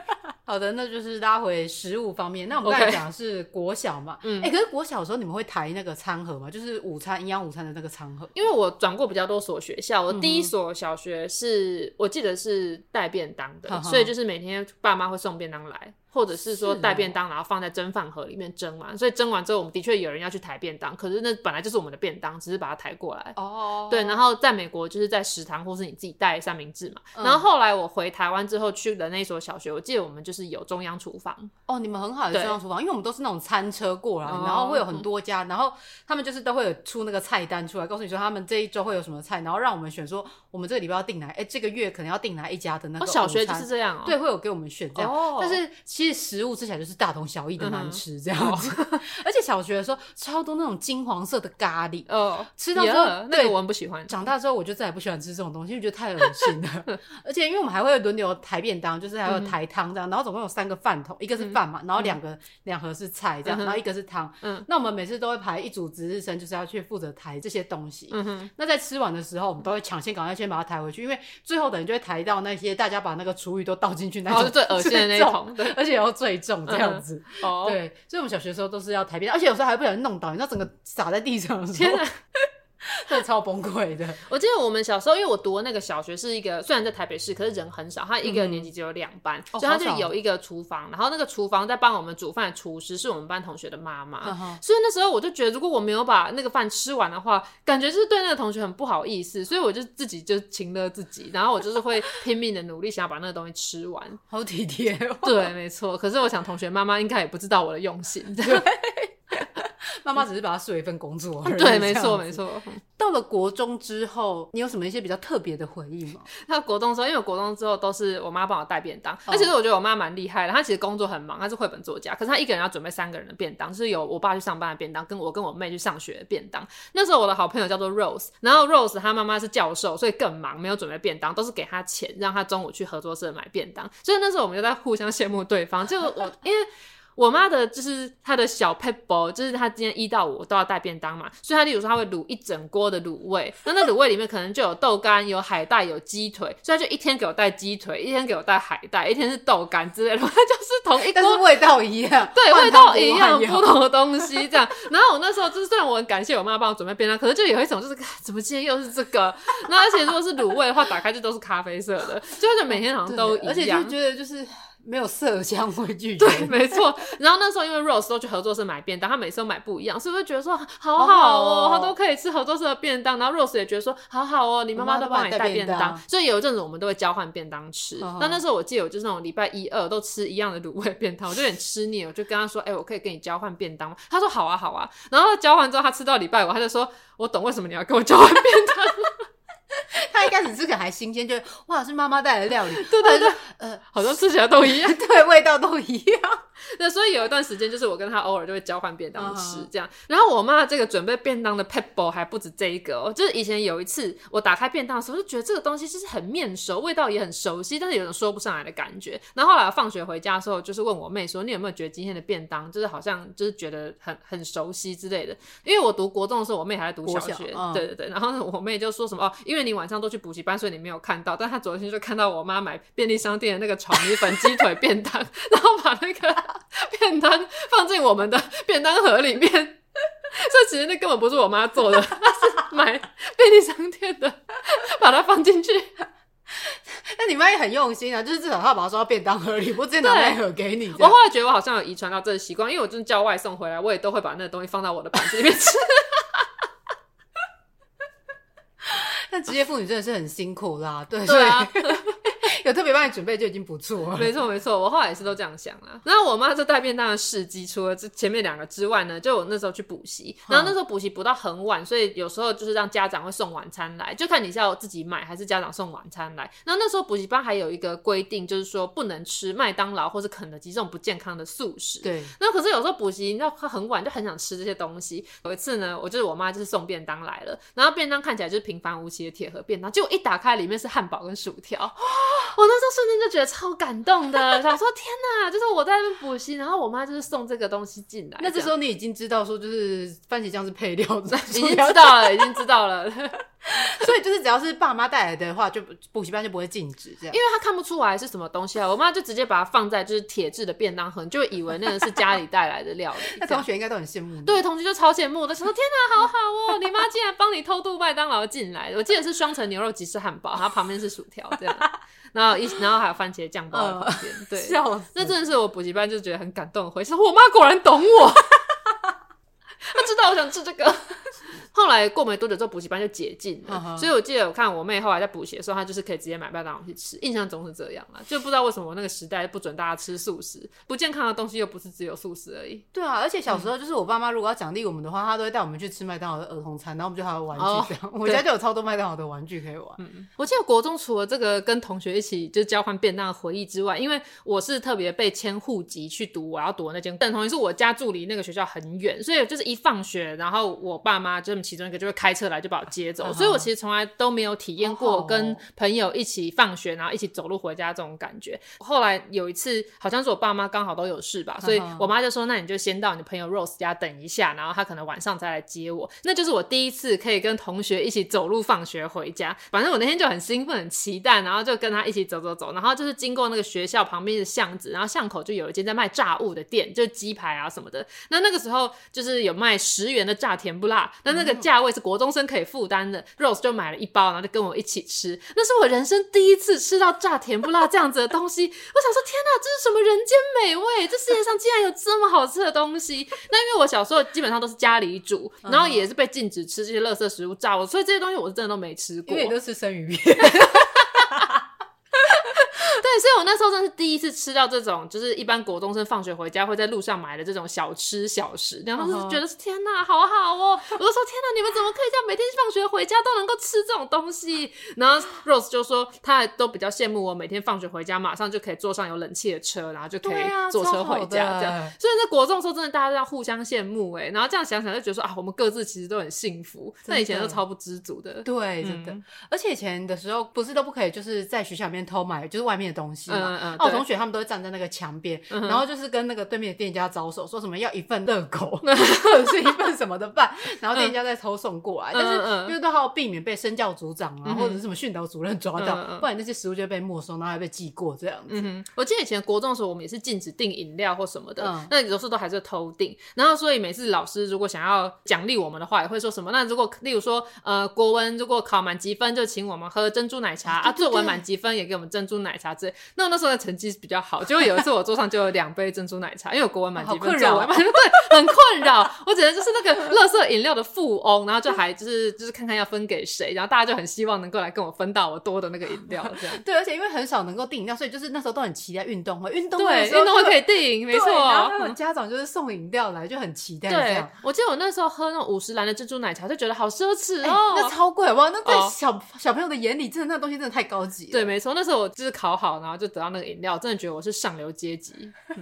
好的，那就是拉回食物方面。那我们刚才讲的是国小嘛，嗯，哎、欸，可是国小的时候你们会抬那个餐盒吗？就是午餐营养午餐的那个餐盒。因为我转过比较多所学校，我第一所小学是、嗯、我记得是带便当的，所以就是每天爸妈会送便当来。或者是说带便当，然后放在蒸饭盒里面蒸完，所以蒸完之后，我们的确有人要去抬便当。可是那本来就是我们的便当，只是把它抬过来。哦，对。然后在美国就是在食堂，或是你自己带三明治嘛。然后后来我回台湾之后去的那所小学，我记得我们就是有中央厨房。哦，你们很好的中央厨房，因为我们都是那种餐车过来，然后会有很多家，然后他们就是都会有出那个菜单出来，告诉你说他们这一周会有什么菜，然后让我们选说我们这个礼拜要订哪，哎，这个月可能要订哪一家的那个。小学就是这样哦。对，会有给我们选这样。但是其实食物吃起来就是大同小异的难吃这样子，嗯、而且小学的时候超多那种金黄色的咖喱，哦，吃到之后，yeah, 那个我很不喜欢。长大之后我就再也不喜欢吃这种东西，因为觉得太恶心了。而且因为我们还会轮流抬便当，就是还有抬汤这样，然后总共有三个饭桶，一个是饭嘛，然后两个两盒是菜这样，然后一个是汤。嗯，那我们每次都会排一组值日生，就是要去负责抬这些东西。嗯哼，那在吃完的时候，我们都会抢先赶快先把它抬回去，因为最后等于就会抬到那些大家把那个厨余都倒进去那种，是最恶心的那 种，对，而且要最重这样子。对，所以我们小学的时候都是要抬便当，而且有时候还不小心弄倒，你知道整个洒在地上的时候。真的超崩溃的。我记得我们小时候，因为我读的那个小学是一个，虽然在台北市，可是人很少，他一个年级只有两班，嗯，所以他就有一个厨房，然后那个厨房在帮我们煮饭的厨师是我们班同学的妈妈，嗯，所以那时候我就觉得，如果我没有把那个饭吃完的话，感觉就是对那个同学很不好意思，所以我就自己就请了自己，然后我就是会拼命的努力，想要把那个东西吃完，好体贴哦。对，没错。可是我想同学妈妈应该也不知道我的用心。对妈妈只是把它视为一份工作。对，没错，没错。到了国中之后，你有什么一些比较特别的回忆吗？到国中之后，因为我国中之后都是我妈帮我带便当，那、哦、其实我觉得我妈蛮厉害的。她其实工作很忙，她是绘本作家，可是她一个人要准备三个人的便当，就是有我爸去上班的便当，跟我跟我妹去上学的便当。那时候我的好朋友叫做 Rose，然后 Rose 她妈妈是教授，所以更忙，没有准备便当，都是给她钱，让她中午去合作社买便当。所以那时候我们就在互相羡慕对方。就我 因为。我妈的就是她的小 pebble，就是她今天一到五都要带便当嘛，所以她例如说她会卤一整锅的卤味，那那卤味里面可能就有豆干、有海带、有鸡腿，所以她就一天给我带鸡腿，一天给我带海带，一天是豆干之类的，就是同一锅，味道一样，对，味道一样，不同的东西这样。然后我那时候就是虽然我很感谢我妈帮我准备便当，可是就有一种就是怎么今天又是这个，那而且如果是卤味的话，打开就都是咖啡色的，就就每天好像都一样，而且就觉得就是。没有色香味俱全。对，没错。然后那时候因为 Rose 都去合作社买便当，他每次都买不一样，是不是觉得说好好哦，好好哦，他都可以吃合作社的便当。然后 Rose 也觉得说好好哦，你妈妈都帮你带便当，当，所以有一阵子我们都会交换便当吃。那、哦、那时候我记得我就是那种礼拜一二都吃一样的卤味便当，我就有点吃腻了，我就跟他说：“哎、欸，我可以跟你交换便当吗？”他说：“好啊，好啊。”然后他交换之后，他吃到礼拜五，他就说：“我懂为什么你要跟我交换便当。” 他一开始吃起来还新鲜，就哇是妈妈带来的料理，对对对，呃，好像吃起来都一样，对，味道都一样。那所以有一段时间，就是我跟他偶尔就会交换便当吃这样。Uh. 然后我妈这个准备便当的 pebble 还不止这一个哦，就是以前有一次我打开便当的时候，就觉得这个东西就是很面熟，味道也很熟悉，但是有种说不上来的感觉。然后后来放学回家的时候，就是问我妹说：“你有没有觉得今天的便当就是好像就是觉得很很熟悉之类的？”因为我读国中的时候，我妹还在读小学，小 uh. 对对对。然后我妹就说什么：“哦，因为你晚上都去补习班，所以你没有看到。”但她昨天就看到我妈买便利商店的那个炒米粉鸡腿便当，然后把那个 便当。放进我们的 便当盒里面，所以其实那根本不是我妈做的，她是买便利商店的，把它放进去。那你妈也很用心啊，就是至少她把它装到便当盒里，不直接拿那盒给你。我后来觉得我好像有遗传到这个习惯，因为我就是叫外送回来，我也都会把那个东西放到我的盘子里面吃。那职业妇女真的是很辛苦啦，对，对啊。有特别帮你准备就已经不错了。没错没错，我后来也是都这样想啦。然后我妈这带便当的事迹，除了这前面两个之外呢，就我那时候去补习，然后那时候补习补到很晚，所以有时候就是让家长会送晚餐来，就看你是要自己买还是家长送晚餐来。然后那时候补习班还有一个规定，就是说不能吃麦当劳或是肯德基这种不健康的素食。对。那可是有时候补习，你知道很晚就很想吃这些东西。有一次呢，我就是我妈就是送便当来了，然后便当看起来就是平凡无奇的铁盒便当，结果一打开里面是汉堡跟薯条。我那时候瞬间就觉得超感动的，想说天哪，就是我在那边补习，然后我妈就是送这个东西进来。那这时候你已经知道说，就是番茄酱是配料，已经知道了，已经知道了。所以就是只要是爸妈带来的话，就补习班就不会禁止这样。因为他看不出来是什么东西啊，我妈就直接把它放在就是铁质的便当盒，就以为那个是家里带来的料理。那同学应该都很羡慕。对，同学就超羡慕的，想说天哪，好好哦，你妈竟然帮你偷渡麦当劳进来。我记得是双层牛肉吉士汉堡，然后旁边是薯条这样。然后一，然后还有番茄酱包在旁边，呃，对，那真的是我补习班就觉得很感动的回事。我妈果然懂我，她知道我想吃这个。后来过没多久之后，补习班就解禁了，uh. 所以我记得我看我妹后来在补习的时候，她就是可以直接买麦当劳去吃。印象中是这样啦，就不知道为什么那个时代不准大家吃素食，不健康的东西又不是只有素食而已。对啊，而且小时候就是我爸妈如果要奖励我们的话，他都会带我们去吃麦当劳的儿童餐，然后我们就还有玩具这样。Oh, 我家就有超多麦当劳的玩具可以玩。嗯，我记得国中除了这个跟同学一起就交换便当的回忆之外，因为我是特别被迁户籍去读我要读的那间，等同于是我家住离那个学校很远，所以就是一放学，然后我爸妈就其中一个就会开车。来就把我接走，所以我其实从来都没有体验过跟朋友一起放学，然后一起走路回家这种感觉。后来有一次，好像是我爸妈刚好都有事吧，所以我妈就说：“那你就先到你的朋友 Rose 家等一下，然后他可能晚上再来接我。”那就是我第一次可以跟同学一起走路放学回家。反正我那天就很兴奋、很期待，然后就跟他一起走走走，然后就是经过那个学校旁边的巷子，然后巷口就有一间在卖炸物的店，就鸡排啊什么的。那那个时候就是有卖十元的炸甜不辣，那那个价位是国中生可以负担的，Rose 就买了一包，然后就跟我一起吃。那是我人生第一次吃到炸甜不辣这样子的东西。我想说，天哪，这是什么人间美味？这世界上竟然有这么好吃的东西！那因为我小时候基本上都是家里煮，然后也是被禁止吃这些垃圾食物炸我，所以这些东西我是真的都没吃过。因为你都吃生鱼片。对，所以我那时候真的是第一次吃到这种，就是一般国中生放学回家会在路上买的这种小吃小食，然后就是觉得是天哪，好好哦！我就说天哪，你们怎么可以这样每天放学回家都能够吃这种东西？然后 Rose 就说他还都比较羡慕我每天放学回家马上就可以坐上有冷气的车，然后就可以坐车回家这样。所以在国中的时候，真的大家都要互相羡慕哎。然后这样想想就觉得说啊，我们各自其实都很幸福。那以前都超不知足的，对，真的。而且以前的时候不是都不可以就是在学校里面偷买，就是外面的东西。西嘛。嗯嗯。然后我同学他们都会站在那个墙边，然后就是跟那个对面的店家招手，说什么要一份热狗 或者是一份什么的饭，然后店家再偷送过来。但是因为都还要避免被身教组长啊或者是什么训导主任抓到，不然那些食物就会被没收，然后还被记过这样子。我记得以前国中的时候，我们也是禁止订饮料或什么的，那有时候都还是偷订。然后所以每次老师如果想要奖励我们的话，也会说什么？那如果例如说呃国文如果考满级分，就请我们喝珍珠奶茶啊；作文满级分也给我们珍珠奶茶之类。那我那时候的成绩比较好，结果有一次我桌上就有两杯珍珠奶茶，因为我国文满级分，作文满级分对，很困扰。我只能就是那个乐色饮料的富翁，然后就还就是就是看看要分给谁，然后大家就很希望能够来跟我分到我多的那个饮料，这样。对，而且因为很少能够订饮料，所以就是那时候都很期待运动会，运动会对运动会可以订，没错。然后还有家长就是送饮料来，就很期待。对，我记得我那时候喝那种五十岚的珍珠奶茶，就觉得好奢侈哦，那超贵哇！那在小小朋友的眼里，真的那东西真的太高级了。对，没错，那时候我就是考好，然后就得到那个饮料，真的觉得我是上流阶级。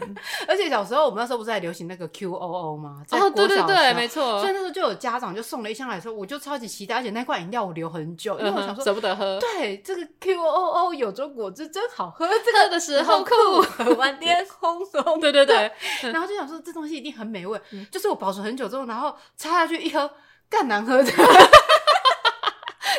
而且小时候我们那时候不是还流行那个 QOO 吗？哦，对对对，没错。所以那时候就有家长就送了一箱来说，我就超级期待，而且那罐饮料我留很久，因为我想说舍不得喝。对，这个 QOO 有种果汁真好喝，这个的时候酷，喝完天空松。对对对，然后就想说这东西一定很美味，就是我保存很久之后，然后插下去一喝，更难喝的。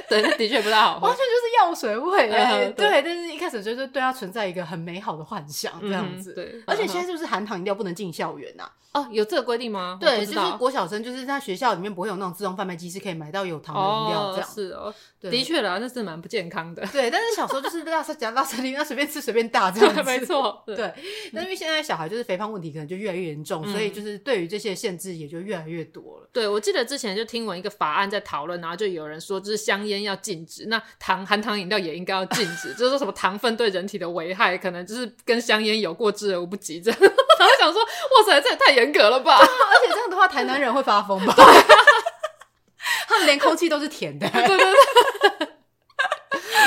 对，的确不太好喝，完全就是药水味哎。对，但是一开始就是对它存在一个很美好的幻想这样子。对，而且现在是不是含糖饮料不能进校园呐？哦，有这个规定吗？对，就是国小生就是在学校里面不会有那种自动贩卖机是可以买到有糖的饮料这样。是哦，的确啦，那是蛮不健康的。对，但是小时候就是拉塞夹拉塞里，那随便吃随便大这样子。没错。对，那因为现在小孩就是肥胖问题可能就越来越严重，所以就是对于这些限制也就越来越多了。对，我记得之前就听闻一个法案在讨论，然后就有人说就是香烟要禁止，那糖含糖饮料也应该要禁止，就是说什么糖分对人体的危害可能就是跟香烟有过之而无不及这样。然后想说，哇塞，这也太严格了吧！而且这样的话，台南人会发疯吧？他们连空气都是甜的。对对对。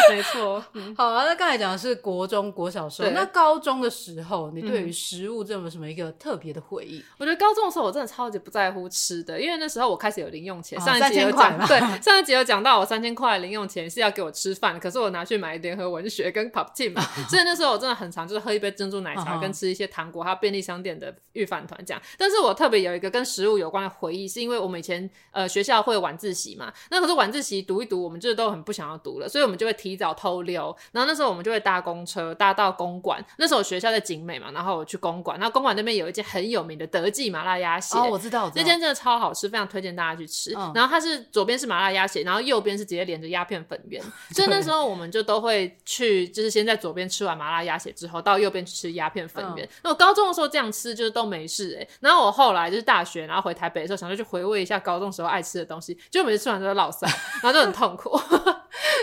没错，好啊。那刚才讲的是国中、国小时候，那高中的时候，你对于食物这么什么一个特别的回忆？我觉得高中的时候我真的超级不在乎吃的，因为那时候我开始有零用钱。上一集有讲，对，上一集有讲到我三千块零用钱是要给我吃饭，可是我拿去买联合文学跟 Pop Team 嘛，所以那时候我真的很常就是喝一杯珍珠奶茶，跟吃一些糖果，还有便利商店的预饭团这样。但是我特别有一个跟食物有关的回忆，是因为我们以前呃学校会有晚自习嘛，那可是晚自习读一读，我们就是都很不想要读了，所以我们就会提早偷溜，然后那时候我们就会搭公车搭到公馆。那时候我学校在景美嘛，然后我去公馆。然后公馆那边有一间很有名的德记麻辣鸭血，哦，我知道，那间真的超好吃，非常推荐大家去吃。然后它是左边是麻辣鸭血，然后右边是直接连着鸦片粉圆，所以那时候我们就都会去，就是先在左边吃完麻辣鸭血之后，到右边去吃鸦片粉圆。那我高中的时候这样吃就是都没事哎，然后我后来就是大学，然后回台北的时候，想说去回味一下高中时候爱吃的东西，就每次吃完之后落腮，然后就很痛苦。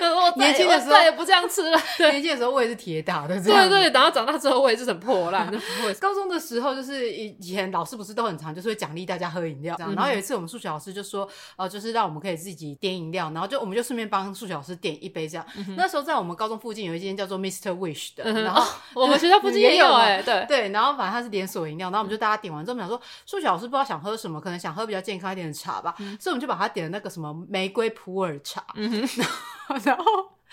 我年轻的时候再也不这样吃了。对，年轻的时候胃是铁打的，对对。然后长大之后胃就是很破烂。高中的时候就是以前老师不是都很常，就是会奖励大家喝饮料这样。然后有一次我们数学老师就说，呃，就是让我们可以自己点饮料，然后就我们就顺便帮数学老师点一杯这样。那时候在我们高中附近有一间叫做 Mr. Wish 的，然后我们学校附近也有哎，对对。然后反正它是连锁饮料，然后我们就大家点完之后，我们想说数学老师不知道想喝什么，可能想喝比较健康一点的茶吧，所以我们就把它点了那个什么玫瑰普洱茶。然后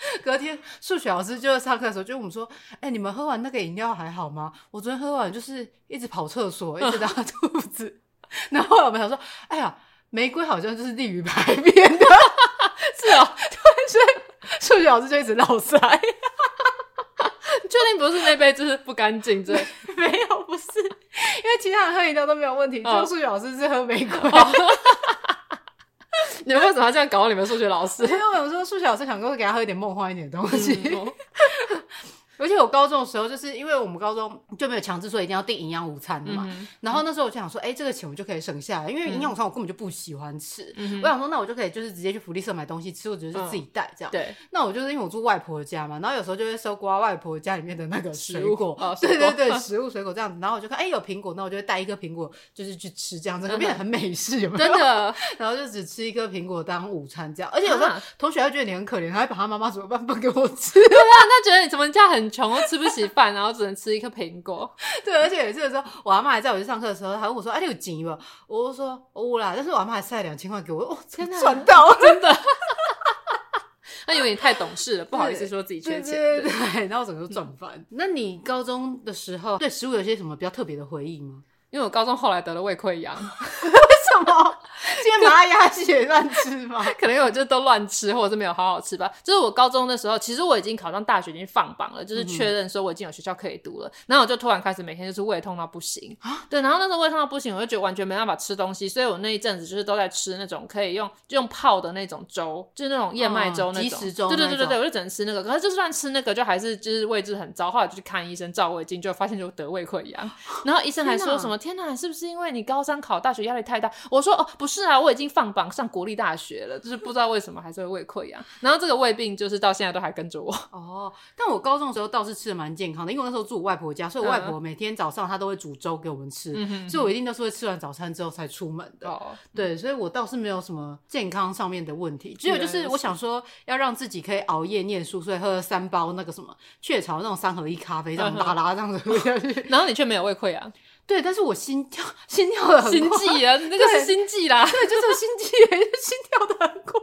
隔天数学老师就上课的时候就我们说：“哎，你们喝完那个饮料还好吗？我昨天喝完就是一直跑厕所，一直拉肚子。”然后我们想说：“哎呀，玫瑰好像就是利于排便的。”是哦，对，所以数学老师就一直落腮。确定不是那杯就是不干净？这，没有，不是，因为其他人喝饮料都没有问题，就数学老师是喝玫瑰。你们为什么要这样搞你们数学老师？因为我说数学老师想说给他喝一点梦幻一点的东西。而且我高中的时候，就是因为我们高中就没有强制说一定要订营养午餐的嘛。然后那时候我就想说，哎，这个钱我就可以省下来，因为营养午餐我根本就不喜欢吃。我想说，那我就可以就是直接去福利社买东西吃，或者是自己带这样。对。那我就是因为我住外婆家嘛，然后有时候就会搜刮外婆家里面的那个水果。哦 对对对，食物水果这样子。然后我就看，哎，有苹果，那我就会带一个苹果，就是去吃这样子，变得很美式，有没有？真的。然后就只吃一颗苹果当午餐这样。而且有时候同学会觉得你很可怜，他会把他妈妈煮的饭分给我吃。对啊，那觉得你怎么家很穷，吃不起饭，然后只能吃一颗苹果。对，而且有一次的时候，我阿妈还在我去上课的时候，她问我说：“哎、啊，你有钱吗？”我就说：“有啦。”但是我阿妈还塞两千块给我，哦，天哪，赚到，真的。他有点太懂事了，不好意思说自己缺钱。对对对，然后整个都赚翻。那你高中的时候对食物有些什么比较特别的回忆吗？因为我高中后来得了胃溃疡。什么？今天麻辣鸭血乱吃吗？可能因为我就都乱吃，或者是没有好好吃吧。就是我高中的时候，其实我已经考上大学，已经放榜了，就是确认说我已经有学校可以读了。然后我就突然开始每天就是胃痛到不行啊！对，然后那时候胃痛到不行，我就觉得完全没办法吃东西，所以我那一阵子就是都在吃那种可以用就用泡的那种粥，就是那种燕麦粥那种。对对对对对，我就只能吃那个。可是就算吃那个，就还是就是位置很糟。后来就去看医生照胃镜，就发现就得胃溃疡。然后医生还说什么：“天哪，是不是因为你高三考大学压力太大？”我说：“哦，不是。”啊，我已经放榜上国立大学了，就是不知道为什么还是会胃溃疡。然后这个胃病就是到现在都还跟着我。哦，但我高中的时候倒是吃的蛮健康的，因为我那时候住我外婆家，所以我外婆每天早上她都会煮粥给我们吃，嗯、所以我一定都是会吃完早餐之后才出门的。哦，对，所以我倒是没有什么健康上面的问题，只有就是我想说要让自己可以熬夜念书，所以喝了三包那个什么雀巢那种三合一咖啡，这样拉拉这样子喝下去，然后你却没有胃溃疡。对，但是我心跳心跳的很快，心悸啊，那个是心悸啦，对，就是心悸，心跳的很快。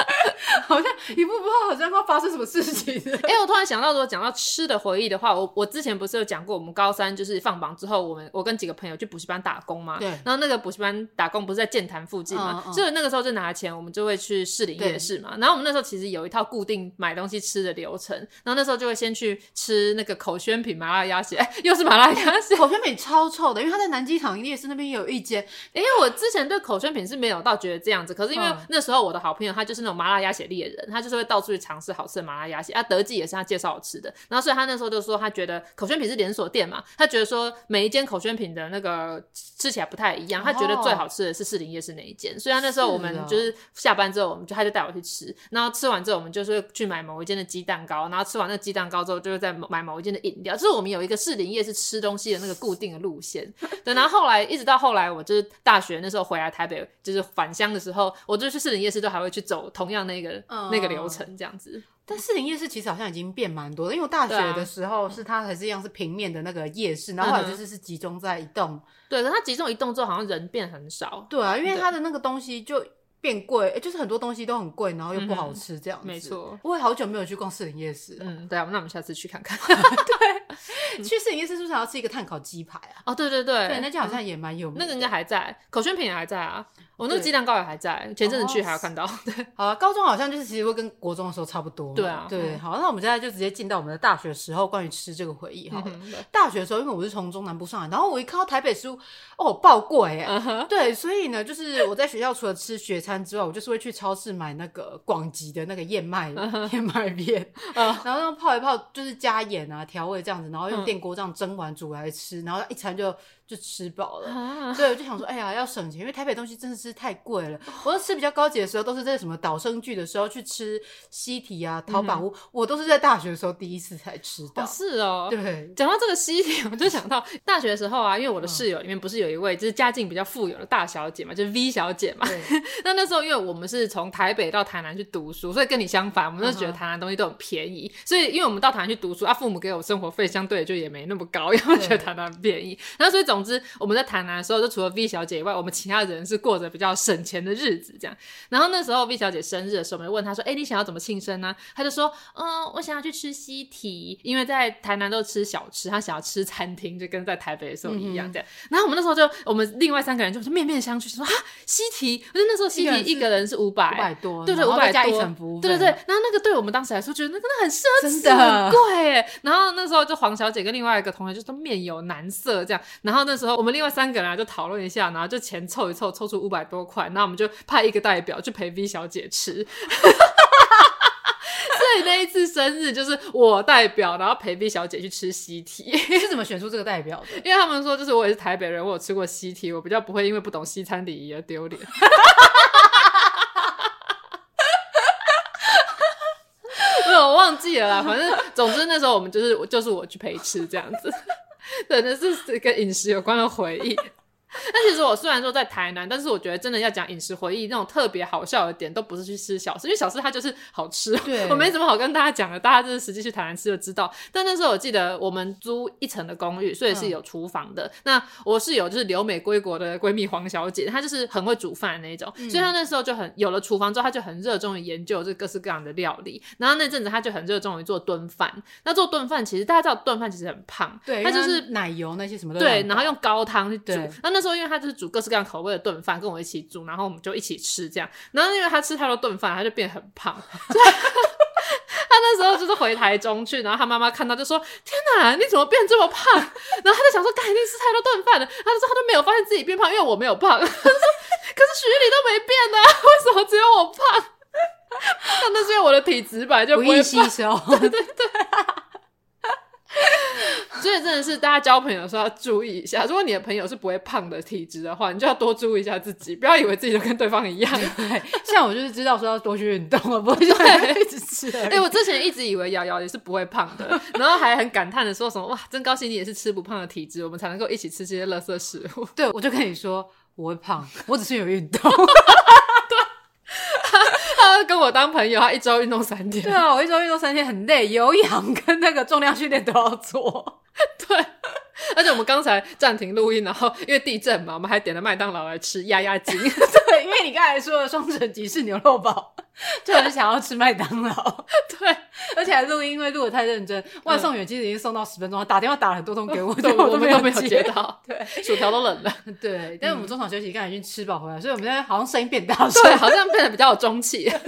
好像一步步好像要发生什么事情。哎、欸，我突然想到，如果讲到吃的回忆的话，我我之前不是有讲过，我们高三就是放榜之后，我们我跟几个朋友去补习班打工嘛。对。然后那个补习班打工不是在剑潭附近嘛，嗯嗯、所以那个时候就拿钱，我们就会去士林夜市嘛。然后我们那时候其实有一套固定买东西吃的流程，然后那时候就会先去吃那个口宣品麻辣鸭血，哎，又是麻辣鸭血。口宣品超臭的，因为他在南机场夜市那边有一间。因为我之前对口宣品是没有到觉得这样子，可是因为那时候我的好朋友他就是那种麻辣鸭血猎人，他就是会到处去尝试好吃的麻辣鸭血啊，德记也是他介绍我吃的，然后所以他那时候就说他觉得口宣品是连锁店嘛，他觉得说每一间口宣品的那个吃起来不太一样，他觉得最好吃的是士林夜市那一间，所以他那时候我们就是下班之后，我们就他就带我去吃，然后吃完之后我们就是去买某一间的鸡蛋糕，然后吃完那鸡蛋糕之后，就是在买某一间的饮料，就是我们有一个士林夜市吃东西的那个固定的路线。对，然后后来一直到后来，我就是大学那时候回来台北，就是返乡的时候，我就去士林夜市都还会去走同样那个、嗯、那个流程这样子。但士林夜市其实好像已经变蛮多的，因为我大学的时候是它还是一样是平面的那个夜市，然后后来就是是集中在一栋。对，可它集中一栋之后，好像人变很少。对啊，因为它的那个东西就变贵，就是很多东西都很贵，然后又不好吃这样子。没错，我也好久没有去逛士林夜市。嗯，对啊，那我们下次去看看。对，去士林夜市是不是还要吃一个炭烤鸡排啊？哦，对对对，对，那家好像也蛮有名。那个应该还在，口宣品也还在啊。我那个鸡蛋糕也还在，前阵子去还有看到。对，好了，高中好像就是其实会跟国中的时候差不多。对啊，对，好，那我们现在就直接进到我们的大学时候关于吃这个回忆哈。大学的时候，因为我是从中南部上来，然后我一看到台北食物，哦，爆贵哎。对，所以呢，就是我在学校除了吃学餐之外，我就是会去超市买那个广吉的那个燕麦燕麦片，然后那泡一泡，就是加盐啊调味这样子，然后用电锅这样蒸完煮来吃，然后一餐就。就吃饱了，对，我就想说，哎呀，要省钱，因为台北东西真的是太贵了。我吃比较高级的时候，都是在什么导生聚的时候去吃西提啊、淘宝屋，我都是在大学的时候第一次才吃到。是哦，对。讲到这个西提，我就想到大学的时候啊，因为我的室友里面不是有一位就是家境比较富有的大小姐嘛，就是 V 小姐嘛。那那时候因为我们是从台北到台南去读书，所以跟你相反，我们就觉得台南东西都很便宜。所以因为我们到台南去读书啊，父母给我生活费相对就也没那么高，因为觉得台南便宜。然后所以总之我们在台南。的时候，就除了 V 小姐以外，我们其他人是过着比较省钱的日子，这样。然后那时候 V 小姐生日的时候，我们就问她说：“哎、欸，你想要怎么庆生呢？”她就说：“嗯，我想要去吃西提，因为在台南都吃小吃，她想要吃餐厅，就跟在台北的时候一样。”这样。嗯、然后我们那时候就，我们另外三个人就是面面相觑，说：“啊，西提！我觉得那时候西提一个人是五百，五百多，对对，五百加一层服务，对对对。然后那个对我们当时来说，觉得那真的很奢侈，很贵。然后那时候就黄小姐跟另外一个同学就说面有难色这样。然后那时候我们另外三个人就讨论一下。然后就钱凑一凑，凑出五百多块，那我们就派一个代表去陪 V 小姐吃。所以那一次生日就是我代表，然后陪 V 小姐去吃西提。是怎么选出这个代表的？因为他们说，就是我也是台北人，我有吃过西提，我比较不会因为不懂西餐礼仪而丢脸。没有，我忘记了啦。反正总之那时候我们就是就是我去陪吃这样子。真的是跟饮食有关的回忆。但其实我虽然说在台南，但是我觉得真的要讲饮食回忆那种特别好笑的点，都不是去吃小吃，因为小吃它就是好吃。对，我没什么好跟大家讲的，大家就是实际去台南吃就知道。但那时候我记得我们租一层的公寓，所以是有厨房的。嗯、那我是有就是留美归国的闺蜜黄小姐，她就是很会煮饭的那种，嗯、所以她那时候就很有了厨房之后，她就很热衷于研究这各式各样的料理。然后那阵子她就很热衷于做炖饭。那做炖饭其实大家知道炖饭其实很胖，对，她就是奶油那些什么的，对，然后用高汤去煮。那那时候因为他就是煮各式各样口味的炖饭，跟我一起煮，然后我们就一起吃这样。然后因为他吃太多炖饭，他就变很胖。他那时候就是回台中去，然后他妈妈看到就说：“天哪，你怎么变这么胖？” 然后他就想说：“肯定吃太多炖饭了。”他就说：“他都没有发现自己变胖，因为我没有胖。” 他说：“可是许玉里都没变呢，为什么只有我胖？”那那是因为我的体质本来就不会吸收。对对对。所以真的是大家交朋友的时候要注意一下，如果你的朋友是不会胖的体质的话，你就要多注意一下自己，不要以为自己就跟对方一样。对，像我就是知道说要多去运动了，不会就一直吃。哎、欸，我之前一直以为瑶瑶也是不会胖的，然后还很感叹的说什么哇，真高兴你也是吃不胖的体质，我们才能够一起吃这些垃圾食物。对，我就跟你说我会胖，我只是有运动。他跟我当朋友，他一周运动三天。对啊，我一周运动三天很累，有氧跟那个重量训练都要做。对，而且我们刚才暂停录音，然后因为地震嘛，我们还点了麦当劳来吃压压惊。对，因为你刚才说的双层吉士牛肉堡，就很想要吃麦当劳。对，而且还录音，因为录的太认真，外送员其实已经送到十分钟，打电话打了很多通给我，都我们都没有接到。对，薯条都冷了。对，但是我们中场休息，刚才已经吃饱回来，所以我们现在好像声音变大，对，好像变得比较有中气。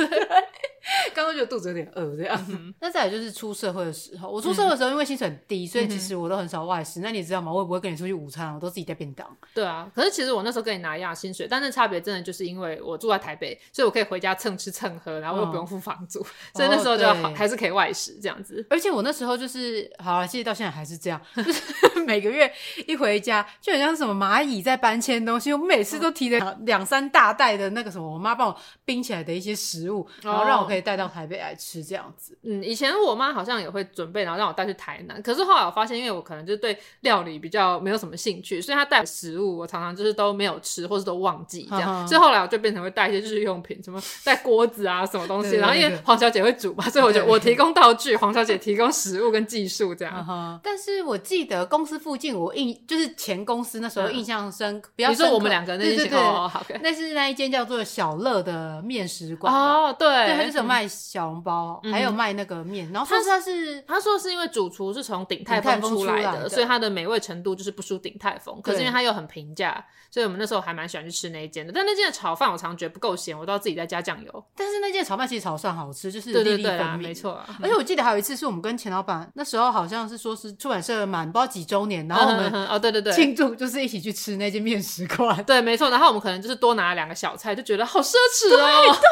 刚刚觉得肚子有点饿，这样。嗯、那再来就是出社会的时候，我出社会的时候，因为薪水很低，嗯、所以其实我都很少外食。嗯、那你知道吗？我也不会跟你出去午餐，我都自己带便当。对啊，可是其实我那时候跟你拿一样薪水，但是差别真的就是因为我住在台北，所以我可以回家蹭吃蹭喝，然后又不用付房租，嗯、所以那时候就好、哦、还是可以外食这样子。而且我那时候就是好了，其实到现在还是这样，就是 每个月一回家就很像是什么蚂蚁在搬迁东西，我每次都提了两三大袋的那个什么，我妈帮我冰起来的一些食物，然后让我可以带到台北来。吃这样子，嗯，以前我妈好像也会准备，然后让我带去台南。可是后来我发现，因为我可能就对料理比较没有什么兴趣，所以她带食物我常常就是都没有吃，或是都忘记这样。所以后来我就变成会带一些日用品，什么带锅子啊，什么东西。对对对，然后因为黄小姐会煮嘛，所以我就我提供道具，对对对，黄小姐提供食物跟技术这样。但是我记得公司附近，我印就是前公司那时候印象深，嗯、比较深刻。你说我们两个那间哦，好，那是那一间叫做小乐的面食馆哦，对，对，他就是有卖小笼包，嗯、还有卖。那个面，然后他说他是他说是因为主厨是从鼎泰丰出来的，所以它的美味程度就是不输鼎泰丰。可是因为它又很平价，所以我们那时候还蛮喜欢去吃那一间的。但那间的炒饭我常常觉得不够咸，我都要自己再加酱油。但是那间炒饭其实炒算好吃，就是对对对啊，没错啊。而且我记得还有一次是我们跟钱老板那时候好像是说是出版社满不知道几周年，然后我们 哦对对对庆祝就是一起去吃那间面食馆。对，没错。然后我们可能就是多拿了两个小菜，就觉得好奢侈哦。对，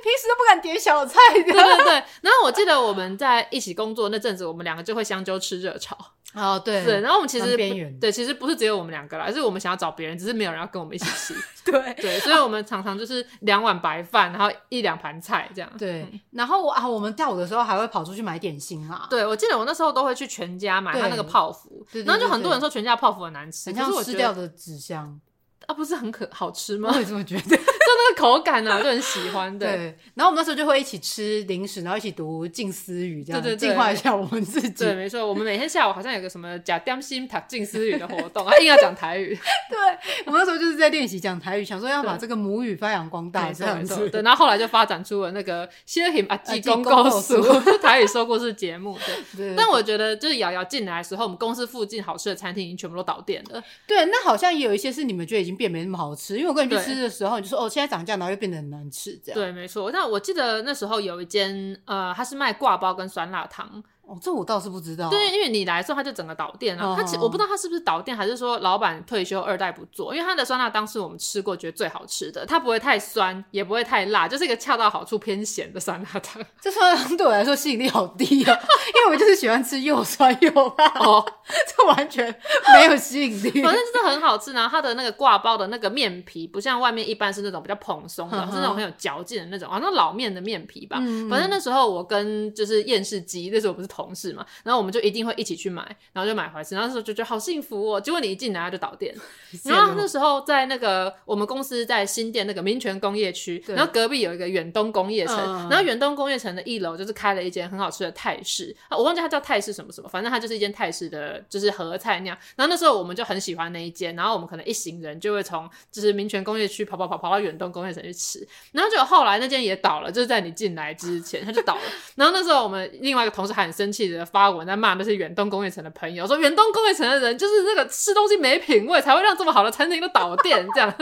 平时都不敢点小菜的。对对对。然后我记得我们在。一起工作那阵子，我们两个就会相揪吃热炒。哦，对对，然后我们其实边缘，对，其实不是只有我们两个啦，而是我们想要找别人，只是没有人要跟我们一起吃。对对，所以我们常常就是两碗白饭，然后一两盘菜这样。对，然后啊，我们跳舞的时候还会跑出去买点心啊。对，我记得我那时候都会去全家买他那个泡芙，然后就很多人说全家泡芙很难吃，很像吃掉的纸箱。啊，不是很可好吃吗？我也这么觉得。就那个口感啊，就很喜欢的。对，然后我们那时候就会一起吃零食，然后一起读静思语，这样对对，净化一下我们自己。对，没错，我们每天下午好像有个什么假点心塔静思语的活动，啊，硬要讲台语。对，我们那时候就是在练习讲台语，想说要把这个母语发扬光大，这样子。对，然后后来就发展出了那个谢欣阿记公告诉台语说故事节目。对，但我觉得就是瑶瑶进来的时候，我们公司附近好吃的餐厅已经全部都倒店了。对，那好像也有一些是你们觉得已经变没那么好吃，因为我跟你去吃的时候，你就说哦，现在涨价，然后又变得。很难吃，这样对，没错。那我记得那时候有一间，呃，他是卖挂包跟酸辣汤。哦，这我倒是不知道。对，因为你来的时候他就整个倒店了。哦、他其实我不知道他是不是倒店，还是说老板退休二代不做。因为他的酸辣汤是我们吃过觉得最好吃的，它不会太酸，也不会太辣，就是一个恰到好处偏咸的酸辣汤。这酸辣汤对我来说吸引力好低啊，因为我就是喜欢吃又酸又辣。哦，这完全没有吸引力。反正就是很好吃。然后它的那个挂包的那个面皮，不像外面一般是那种比较蓬松的，嗯、是那种很有嚼劲的那种，好像老面的面皮吧。嗯、反正那时候我跟就是厌世鸡，那时候我不是同事嘛，然后我们就一定会一起去买，然后就买回来吃。然后那时候就觉得好幸福哦。结果你一进来他就倒店。然后那时候在那个我们公司在新店那个民权工业区，然后隔壁有一个远东工业城，然后远东工业城的一楼就是开了一间很好吃的泰式，我忘记它叫泰式什么什么，反正它就是一间泰式的就是合菜那样。然后那时候我们就很喜欢那一间，然后我们可能一行人就会从就是民权工业区跑跑跑跑到远东工业城去吃。然后就后来那间也倒了，就是在你进来之前它就倒了。然后那时候我们另外一个同事还很生气的发文在骂那些远东工业城的朋友，说远东工业城的人就是那个吃东西没品味，才会让这么好的餐厅都倒店这样。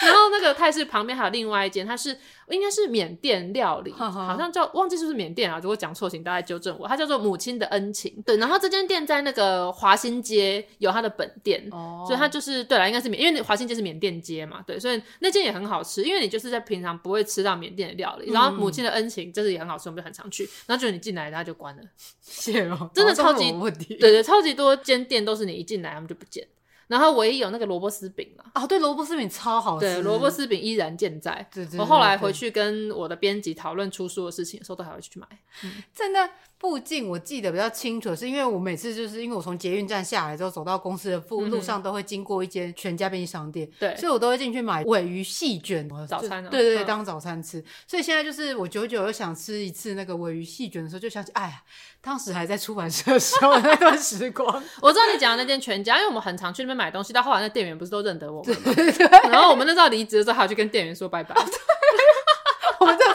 然后那个泰式旁边还有另外一间，它是应该是缅甸料理，好像叫忘记是不是缅甸啊？如果讲错，请大家纠正我。它叫做母亲的恩情。对，然后这间店在那个华新街有它的本店，哦、所以它就是对了，应该是缅，因为华新街是缅甸街嘛，对，所以那间也很好吃。因为你就是在平常不会吃到缅甸的料理，然后母亲的恩情就是也很好吃，我们就很常去。然后就你进来，它就关了，谢了，真的超级问题，对对，超级多间店都是你一进来他们就不见。然后唯一有那个萝卜丝饼了啊，对，萝卜丝饼超好吃，对，萝卜丝饼依然健在。对对，对，我后来回去跟我的编辑讨论出书的事情的时候，都还会去买。嗯、在那附近，我记得比较清楚，是因为我每次就是因为我从捷运站下来之后，走到公司的附路上都会经过一间全家便利商店，对、嗯，所以我都会进去买尾鱼细卷早餐、喔，对对对，当早餐吃。嗯、所以现在就是我久久又想吃一次那个尾鱼细卷的时候，就想起，哎呀。当时还在出版社的时候那段时光，我知道你讲的那间全家，因为我们很常去那边买东西，到后来那店员不是都认得我们吗？对对对，然后我们那时候离职的时候，还要去跟店员说拜拜。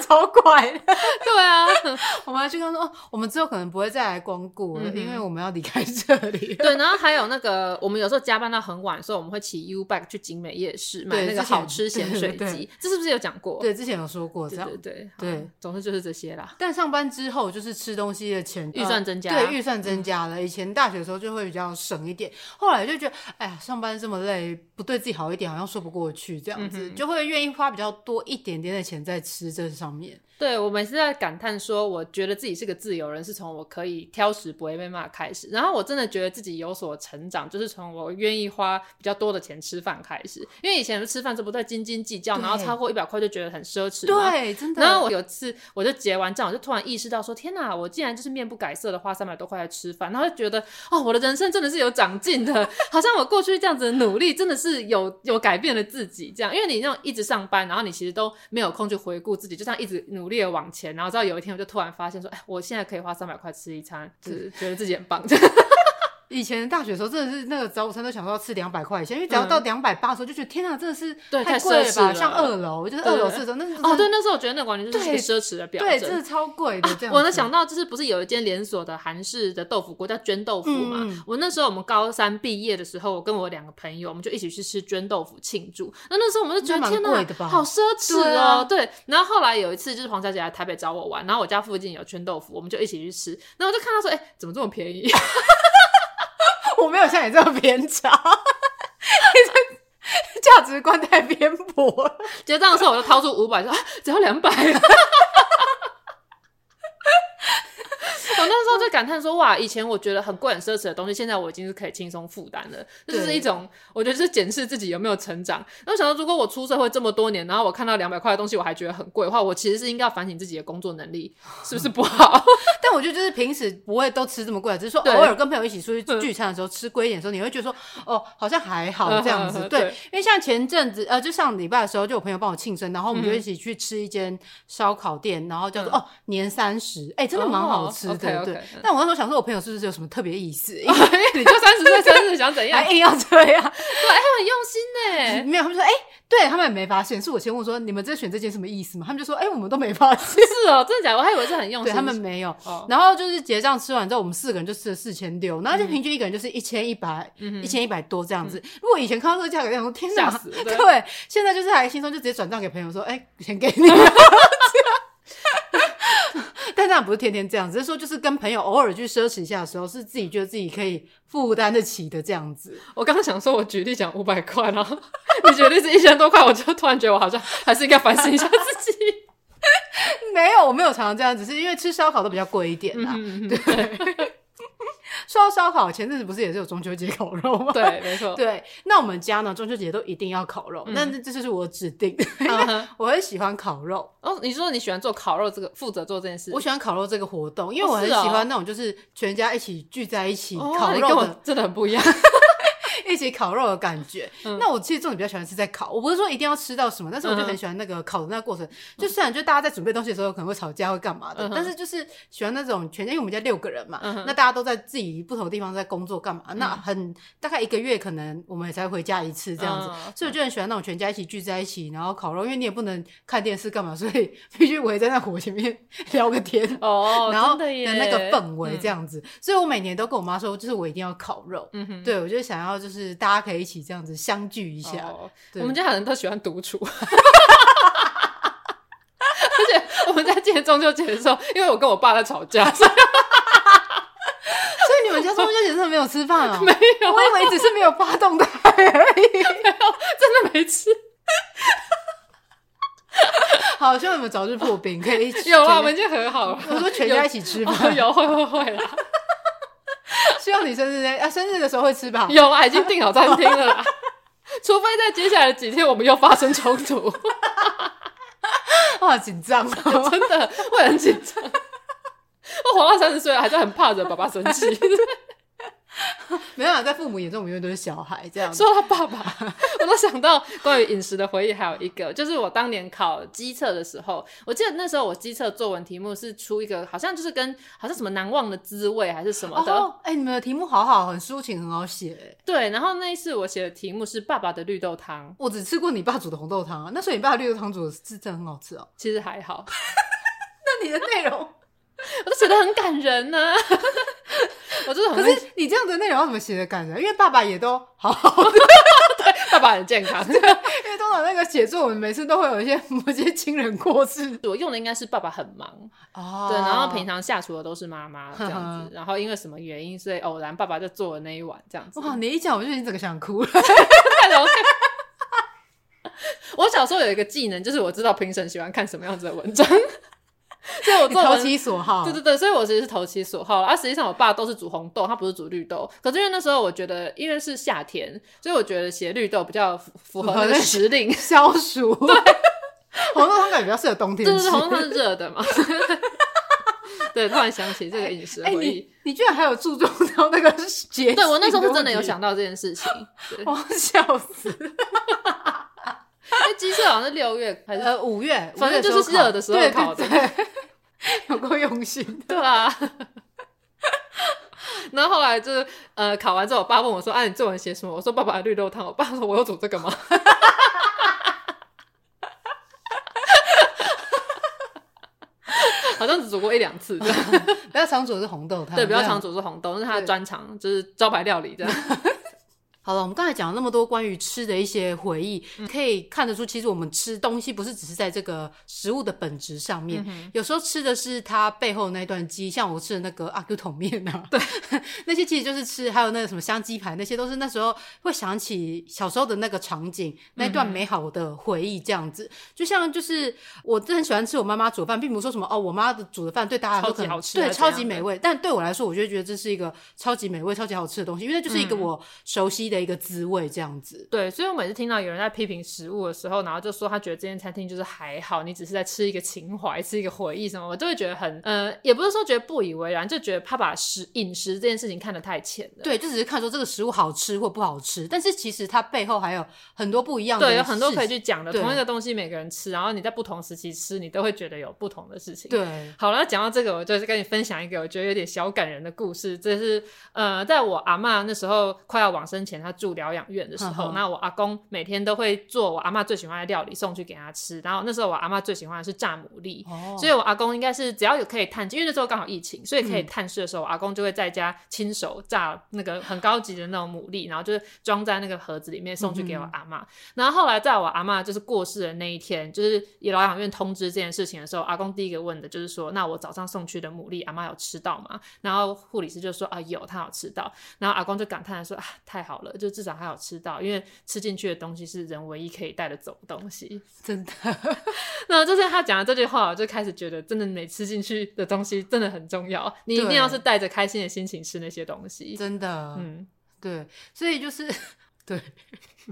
超怪的，对啊，我们还去跟他说，我们之后可能不会再来光顾了，嗯、因为我们要离开这里。对，然后还有那个，我们有时候加班到很晚的时候，我们会骑 U bike 去景美夜市买那个好吃咸水 鸡，这是不是有讲过？对，之前有说过这样，对对对，对，总之就是这些啦。但上班之后，就是吃东西的钱预算增加，对，预算增加了。以前大学的时候就会比较省一点，后来就觉得，哎呀，上班这么累，不对自己好一点，好像说不过去，这样子、嗯、就会愿意花比较多一点点的钱在吃这上面。面，对，我每次在感叹说，我觉得自己是个自由人，是从我可以挑食不会被骂开始。然后我真的觉得自己有所成长，就是从我愿意花比较多的钱吃饭开始。因为以前吃饭是不太斤斤计较，然后超过一百块就觉得很奢侈。对，真的。然后我有次我就结完账，我就突然意识到说，天哪，我竟然就是面不改色的花三百多块来吃饭，然后就觉得哦，我的人生真的是有长进的，好像我过去这样子的努力真的是有有改变了自己这样。因为你那种一直上班，然后你其实都没有空去回顾自己，就这样一直努力的往前，然后。然后直到有一天，我就突然发现说：“哎，我现在可以花三百块吃一餐，就是觉得自己很棒。”以前大学的时候，真的是那个早午餐都想说要吃两百块钱，因为只要到两百八的时候，就觉得天哪，真的是太贵了吧？像二楼，就是二楼是的，那是哦，对，那时候我觉得那完全就是奢侈的表现，对，真的超贵的这样。我能想到就是不是有一间连锁的韩式的豆腐锅叫娟豆腐嘛？我那时候我们高三毕业的时候，我跟我两个朋友，我们就一起去吃娟豆腐庆祝。那那时候我们就觉得天哪，好奢侈哦，对。然后后来有一次就是黄小姐来台北找我玩，然后我家附近有娟豆腐，我们就一起去吃。然后我就看到说，哎，怎么这么便宜？我没有像你这么偏差，你 这价值观太偏颇了。结账的时候，我就掏出五百，说啊，只要两百。我那时候就感叹说：“哇，以前我觉得很贵、很奢侈的东西，现在我已经是可以轻松负担了。这就是一种，我觉得是检视自己有没有成长。然后想到，如果我出社会这么多年，然后我看到两百块的东西，我还觉得很贵的话，我其实是应该要反省自己的工作能力是不是不好。但我觉得就是平时不会都吃这么贵，只是说偶尔跟朋友一起出去聚餐的时候吃贵一点的时候，你会觉得说哦，好像还好这样子。对，因为像前阵子呃，就上礼拜的时候，就有朋友帮我庆生，然后我们就一起去吃一间烧烤店，然后叫做哦年三十，哎，真的蛮好吃的。对，但我。那时候想说，我朋友是不是有什么特别意思？因为你就三十岁生日，想怎样？还硬要这样？对，他很用心呢。没有，他们说，哎，对他们也没发现。是我先问说，你们这选这件什么意思吗？他们就说，哎，我们都没发现。是哦，真的假的？我还以为是很用心。他们没有。然后就是结账吃完之后，我们四个人就吃了四千六，然后就平均一个人就是一千一百，一千一百多这样子。如果以前看到这个价格，这样说天哪！对，现在就是还轻松，就直接转账给朋友说，哎，钱给你。但那不是天天这样，只是说就是跟朋友偶尔去奢侈一下的时候，是自己觉得自己可以负担得起的这样子。我刚刚想说，我举例讲五百块，然后你举例是一千多块，我就突然觉得我好像还是应该反省一下自己。没有，我没有常常这样，只是因为吃烧烤都比较贵一点啦。嗯、对。说到烧烤，前阵子不是也是有中秋节烤肉吗？对，没错。对，那我们家呢，中秋节都一定要烤肉，那、嗯、这就是我指定，因为我很喜欢烤肉。哦，你说你喜欢做烤肉这个，负责做这件事？我喜欢烤肉这个活动，因为我很喜欢那种就是全家一起聚在一起烤肉的，真的很不一样。一起烤肉的感觉，嗯、那我其实重点比较喜欢吃在烤。我不是说一定要吃到什么，但是我就很喜欢那个烤的那个过程。嗯、就虽然就大家在准备东西的时候可能会吵架会干嘛的，嗯、但是就是喜欢那种全家，因为我们家六个人嘛，嗯、那大家都在自己不同的地方在工作干嘛，嗯、那很大概一个月可能我们也才回家一次这样子，嗯、所以我就很喜欢那种全家一起聚在一起，然后烤肉，因为你也不能看电视干嘛，所以必须围在那火前面 聊个天哦，然后的那个氛围这样子，嗯、所以我每年都跟我妈说，就是我一定要烤肉，对我就想要就是大家可以一起。这样子相聚一下，哦、我们家好像都喜欢独处，而且我们在今年中秋节的时候，因为我跟我爸在吵架，所以你们家中秋节真的没有吃饭啊？没有，我以为只是没有发动态而已，没有，真的没吃。好，希望你们早日破冰，可以一起。有啊，我们已经和好了。我说全家一起吃饭，有，会会会啦。希望你生日啊，生日的时候会吃吧？有啊，已经订好餐厅了啦。除非在接下来的几天我们又发生冲突，哇，紧张哦，真的会很紧张。我活到三十岁了，还是很怕惹爸爸生气。没办法，在父母眼中，我们永远都是小孩这样。说到爸爸，我都想到关于饮食的回忆，还有一个就是我当年考机测的时候，我记得那时候我机测作文题目是出一个，好像就是跟好像什么难忘的滋味还是什么的。哎、你们的题目好好，很抒情，很好写。对，然后那一次我写的题目是爸爸的绿豆汤。我只吃过你爸煮的红豆汤啊，那所以你爸的绿豆汤煮的是真的很好吃哦。其实还好。那你的内容，我都写得很感人呢、啊。我真的很，可是你这样的内容要怎么写的感人？因为爸爸也都好好的，对，爸爸很健康。对，因为通常那个写作文每次都会有一些某些亲人过世。我用的应该是爸爸很忙哦，对，然后平常下厨的都是妈妈这样子，呵呵然后因为什么原因，所以偶然爸爸就做了那一碗这样子。哇，你一讲我就已经整个想哭了。我小时候有一个技能，就是我知道评审喜欢看什么样子的文章。所以我投其所好，对对对，所以我其实是投其所好。而、啊、实际上，我爸都是煮红豆，他不是煮绿豆。可是因为那时候我觉得，因为是夏天，所以我觉得写绿豆比较符合那个时令 消暑。对，红豆汤感觉比较适合冬天吃。对对对，红豆汤是热的嘛。对，突然想起这个饮食回忆、欸欸，你你居然还有注重到那个节？对，我那时候是真的有想到这件事情，我笑死。因为鸡翅好像是六月还是呃五月，反正就是热的时候烤的，对对对，有够用心，对啊。然后后来就是呃烤完之后，我爸问我说：“啊，你作文写什么？”我说：“爸爸的绿豆汤。”我爸说：“我有煮这个吗？”好像只煮过一两次，对，比较常煮的是红豆汤，对，比较常煮的是红豆，那是他的专长，就是招牌料理这样。好了，我们刚才讲了那么多关于吃的一些回忆，嗯、可以看得出，其实我们吃东西不是只是在这个食物的本质上面，嗯、有时候吃的是它背后那段记忆。像我吃的那个阿 Q 桶面啊，对，那些其实就是吃，还有那个什么香鸡排，那些都是那时候会想起小时候的那个场景，那段美好的回忆，这样子。嗯、就像就是我真的很喜欢吃我妈妈煮饭，并不是说什么哦，我妈的煮的饭对大家来说超级好吃，对，超级美味。但对我来说，我就觉得这是一个超级美味、超级好吃的东西，因为那就是一个我熟悉的。的一个滋味这样子，对，所以我每次听到有人在批评食物的时候，然后就说他觉得这间餐厅就是还好，你只是在吃一个情怀，吃一个回忆什么，我就会觉得很，呃，也不是说觉得不以为然，就觉得他把食饮食这件事情看得太浅了。对，就只是看说这个食物好吃或不好吃，但是其实它背后还有很多不一样的，对，有很多可以去讲的。同一个东西，每个人吃，然后你在不同时期吃，你都会觉得有不同的事情。对，好了，讲到这个，我就是跟你分享一个我觉得有点小感人的故事，这是呃，在我阿嬷那时候快要往生前，她住疗养院。的时候，那我阿公每天都会做我阿妈最喜欢的料理送去给他吃。然后那时候我阿妈最喜欢的是炸牡蛎，哦、所以我阿公应该是只要有可以探，因为那时候刚好疫情，所以可以探视的时候，嗯、我阿公就会在家亲手炸那个很高级的那种牡蛎，然后就是装在那个盒子里面送去给我阿妈。嗯、然后后来在我阿妈就是过世的那一天，就是以疗养院通知这件事情的时候，阿公第一个问的就是说：“那我早上送去的牡蛎，阿妈有吃到吗？”然后护理师就说：“啊，有，他有吃到。”然后阿公就感叹说：“啊，太好了，了，就至少还有吃到，因为吃进去的东西是人唯一可以带得走的东西。真的。那就是他讲的这句话，我就开始觉得，真的每吃进去的东西真的很重要。你一定要是带着开心的心情吃那些东西。真的，嗯，对，所以就是 对，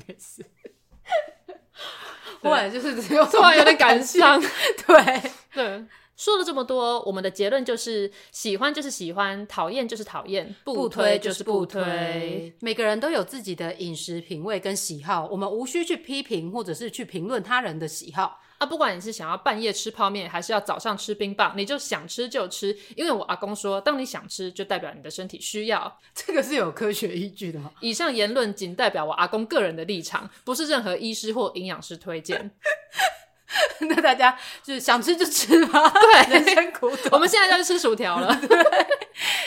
没事。后来就是只有突然有点感伤，对对。说了这么多，我们的结论就是：喜欢就是喜欢，讨厌就是讨厌，不推就是不推。每个人都有自己的饮食品味跟喜好，我们无需去批评或者是去评论他人的喜好。啊，不管你是想要半夜吃泡面，还是要早上吃冰棒，你就想吃就吃。因为我阿公说，当你想吃，就代表你的身体需要。这个是有科学依据的吗？以上言论仅代表我阿公个人的立场，不是任何医师或营养师推荐。那大家就是想吃就吃吧，对，人生苦短。我们现在就要去吃薯条了。对，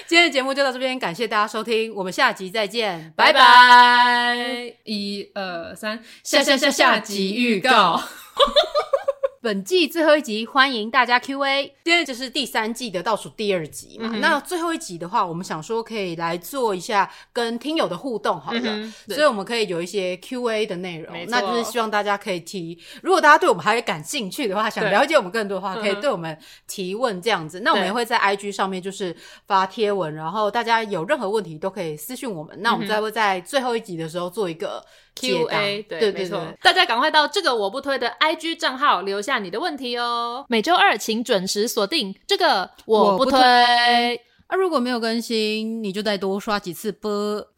今天的节目就到这边，感谢大家收听，我们下集再见，拜拜。一二三，下下下下集预告。本季最后一集，欢迎大家 Q&A。今天就是第三季的倒数第二集嘛。嗯、那最后一集的话，我们想说可以来做一下跟听友的互动，好的。嗯、所以我们可以有一些 Q&A 的内容，那就是希望大家可以提。如果大家对我们还感兴趣的话，想了解我们更多的话，可以对我们提问这样子。那我们也会在 IG 上面就是发贴文，然后大家有任何问题都可以私信我们。那我们再会在最后一集的时候做一个。Q A 对，对，对，没错，大家赶快到这个我不推的 I G 账号留下你的问题哦。每周二请准时锁定这个我不推。啊，如果没有更新，你就再多刷几次播。